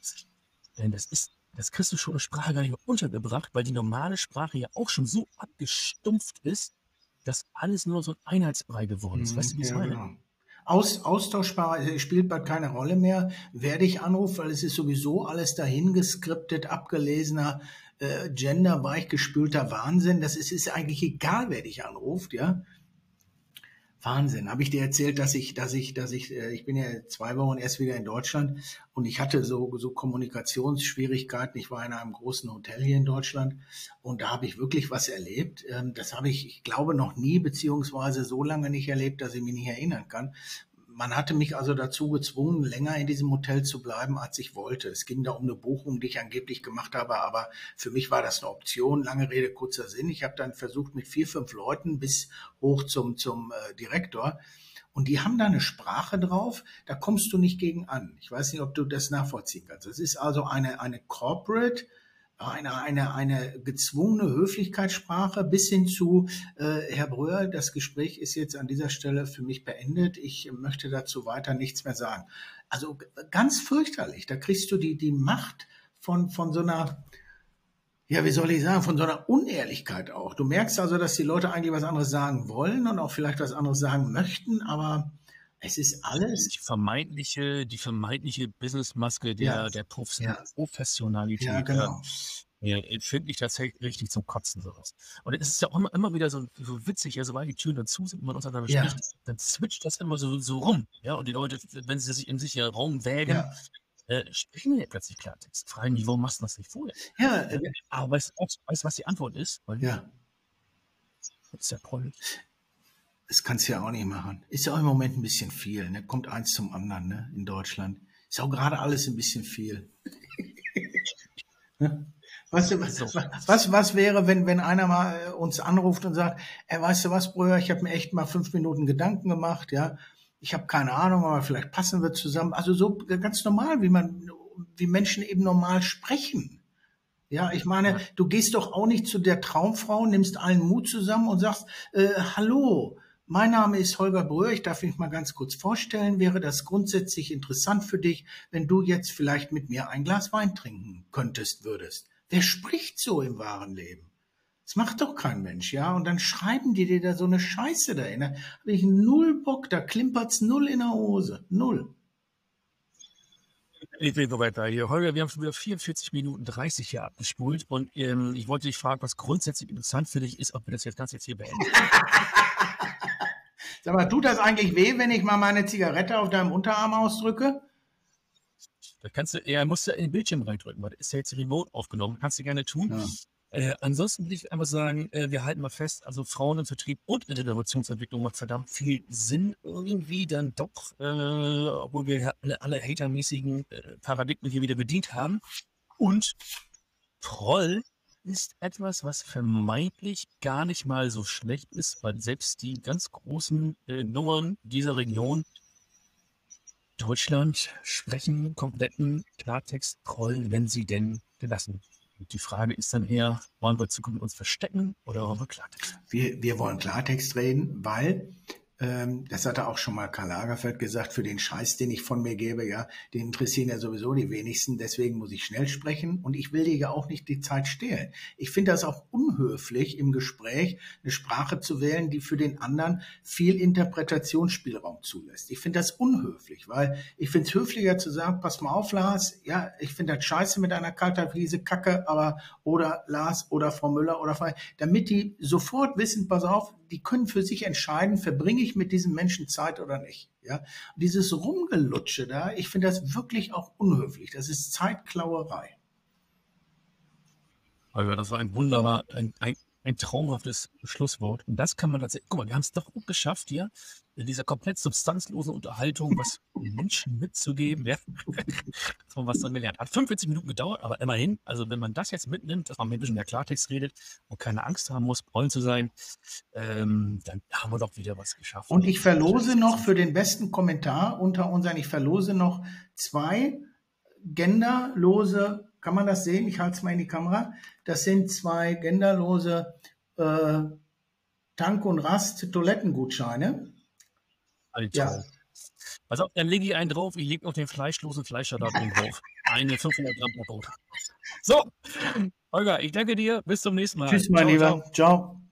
Denn das ist, das kriegst du schon in Sprache gar nicht mehr untergebracht, weil die normale Sprache ja auch schon so abgestumpft ist, dass alles nur so ein Einheitsbrei geworden ist. Weißt du, wie ich ja, meine? Genau. Aus, austauschbar äh, spielt bald keine Rolle mehr. Werde ich anrufen, weil es ist sowieso alles dahin geskriptet, abgelesener, äh, genderweichgespülter Wahnsinn. Das ist, ist eigentlich egal, wer dich anruft, ja. Wahnsinn. Habe ich dir erzählt, dass ich, dass ich, dass ich, äh, ich bin ja zwei Wochen erst wieder in Deutschland und ich hatte so, so Kommunikationsschwierigkeiten. Ich war in einem großen Hotel hier in Deutschland und da habe ich wirklich was erlebt. Ähm, das habe ich, ich glaube, noch nie beziehungsweise so lange nicht erlebt, dass ich mich nicht erinnern kann man hatte mich also dazu gezwungen, länger in diesem Hotel zu bleiben, als ich wollte. Es ging da um eine Buchung, die ich angeblich gemacht habe, aber für mich war das eine Option. Lange Rede, kurzer Sinn. Ich habe dann versucht, mit vier, fünf Leuten bis hoch zum, zum äh, Direktor. Und die haben da eine Sprache drauf, da kommst du nicht gegen an. Ich weiß nicht, ob du das nachvollziehen kannst. Es ist also eine, eine Corporate eine, eine, eine gezwungene Höflichkeitssprache bis hin zu, äh, Herr Bröhr, das Gespräch ist jetzt an dieser Stelle für mich beendet. Ich möchte dazu weiter nichts mehr sagen. Also ganz fürchterlich. Da kriegst du die, die Macht von, von so einer, ja, wie soll ich sagen, von so einer Unehrlichkeit auch. Du merkst also, dass die Leute eigentlich was anderes sagen wollen und auch vielleicht was anderes sagen möchten, aber es ist alles. Die vermeintliche, die vermeintliche Businessmaske der, ja. der Professionalität. Ja, genau. Ja, finde ich tatsächlich richtig zum Kotzen sowas. Und es ist ja auch immer, immer wieder so, so witzig, ja, sobald die Türen dazu sind und man untereinander ja. spricht, dann switcht das immer so, so rum. Ja, und die Leute, wenn sie sich in sich ja Raum wägen, ja. Äh, sprechen ja plötzlich Klartext. Fragen die, warum machst du das nicht vorher? Ja, äh, aber weißt du, weißt, was die Antwort ist? Weil ja. Das ist ja toll. Das kannst du ja auch nicht machen. Ist ja auch im Moment ein bisschen viel. Ne? Kommt eins zum anderen ne? in Deutschland. Ist auch gerade alles ein bisschen viel. ne? Weißt du, was, was, was wäre, wenn, wenn einer mal äh, uns anruft und sagt, ey, weißt du was, Brüder, ich habe mir echt mal fünf Minuten Gedanken gemacht, ja. Ich habe keine Ahnung, aber vielleicht passen wir zusammen. Also so ganz normal, wie man, wie Menschen eben normal sprechen. Ja, ich meine, du gehst doch auch nicht zu der Traumfrau, nimmst allen Mut zusammen und sagst, äh, hallo, Mein Name ist Holger Bröhr. Ich darf mich mal ganz kurz vorstellen. Wäre das grundsätzlich interessant für dich, wenn du jetzt vielleicht mit mir ein Glas Wein trinken könntest, würdest? Wer spricht so im wahren Leben? Das macht doch kein Mensch, ja? Und dann schreiben die dir da so eine Scheiße dahin. Da habe ich null Bock, da klimpert's null in der Hose. Null. Ich will so weiter hier. Holger, wir haben schon wieder 44 Minuten 30 hier abgespult und ähm, ich wollte dich fragen, was grundsätzlich interessant für dich ist, ob wir das jetzt ganz jetzt hier beenden. Sag mal, tut das eigentlich weh, wenn ich mal meine Zigarette auf deinem Unterarm ausdrücke? Da kannst du, er musst du in den Bildschirm reindrücken, weil das ist ja jetzt remote aufgenommen. Kannst du gerne tun. Ja. Äh, ansonsten will ich einfach sagen, äh, wir halten mal fest, also Frauen im Vertrieb und in der Innovationsentwicklung macht verdammt viel Sinn irgendwie dann doch, äh, obwohl wir alle, alle hatermäßigen äh, Paradigmen hier wieder bedient haben. Und Troll ist etwas, was vermeintlich gar nicht mal so schlecht ist, weil selbst die ganz großen äh, Nummern dieser Region Deutschland sprechen kompletten Klartext Troll, wenn sie denn gelassen und die Frage ist dann eher, wollen wir Zukunft uns verstecken oder wollen wir Klartext? Wir, wir wollen Klartext reden, weil das hatte auch schon mal Karl Lagerfeld gesagt, für den Scheiß, den ich von mir gebe, ja, den interessieren ja sowieso die wenigsten, deswegen muss ich schnell sprechen und ich will dir ja auch nicht die Zeit stehlen. Ich finde das auch unhöflich, im Gespräch eine Sprache zu wählen, die für den anderen viel Interpretationsspielraum zulässt. Ich finde das unhöflich, weil ich finde es höflicher zu sagen, pass mal auf, Lars, ja, ich finde das scheiße mit einer Kalterwiese, Kacke, aber oder Lars oder Frau Müller oder Frau, damit die sofort wissen, pass auf, die können für sich entscheiden, verbringe ich mit diesem Menschen Zeit oder nicht. Ja, dieses Rumgelutsche da, ich finde das wirklich auch unhöflich. Das ist Zeitklauerei. Das war ein wunderbar, ein, ein, ein traumhaftes Schlusswort. Und das kann man tatsächlich, guck mal, wir haben es doch gut geschafft hier, in dieser komplett substanzlosen Unterhaltung was Menschen mitzugeben, ja, dass man was dann gelernt hat. 45 Minuten gedauert, aber immerhin, also wenn man das jetzt mitnimmt, dass man mit ein bisschen mehr Klartext redet und keine Angst haben muss, Prollen zu sein, ähm, dann haben wir doch wieder was geschafft. Und ich verlose noch für den besten Kommentar unter unseren, ich verlose noch zwei genderlose kann man das sehen? Ich halte es mal in die Kamera. Das sind zwei genderlose äh, Tank- und Rast-Toilettengutscheine. Alter. Ja. Pass auf, dann lege ich einen drauf. Ich lege noch den fleischlosen Fleischer da drauf. Eine 500 Gramm Brot. So, Holger, ich danke dir. Bis zum nächsten Mal. Tschüss, mein ciao, Lieber. ciao. ciao.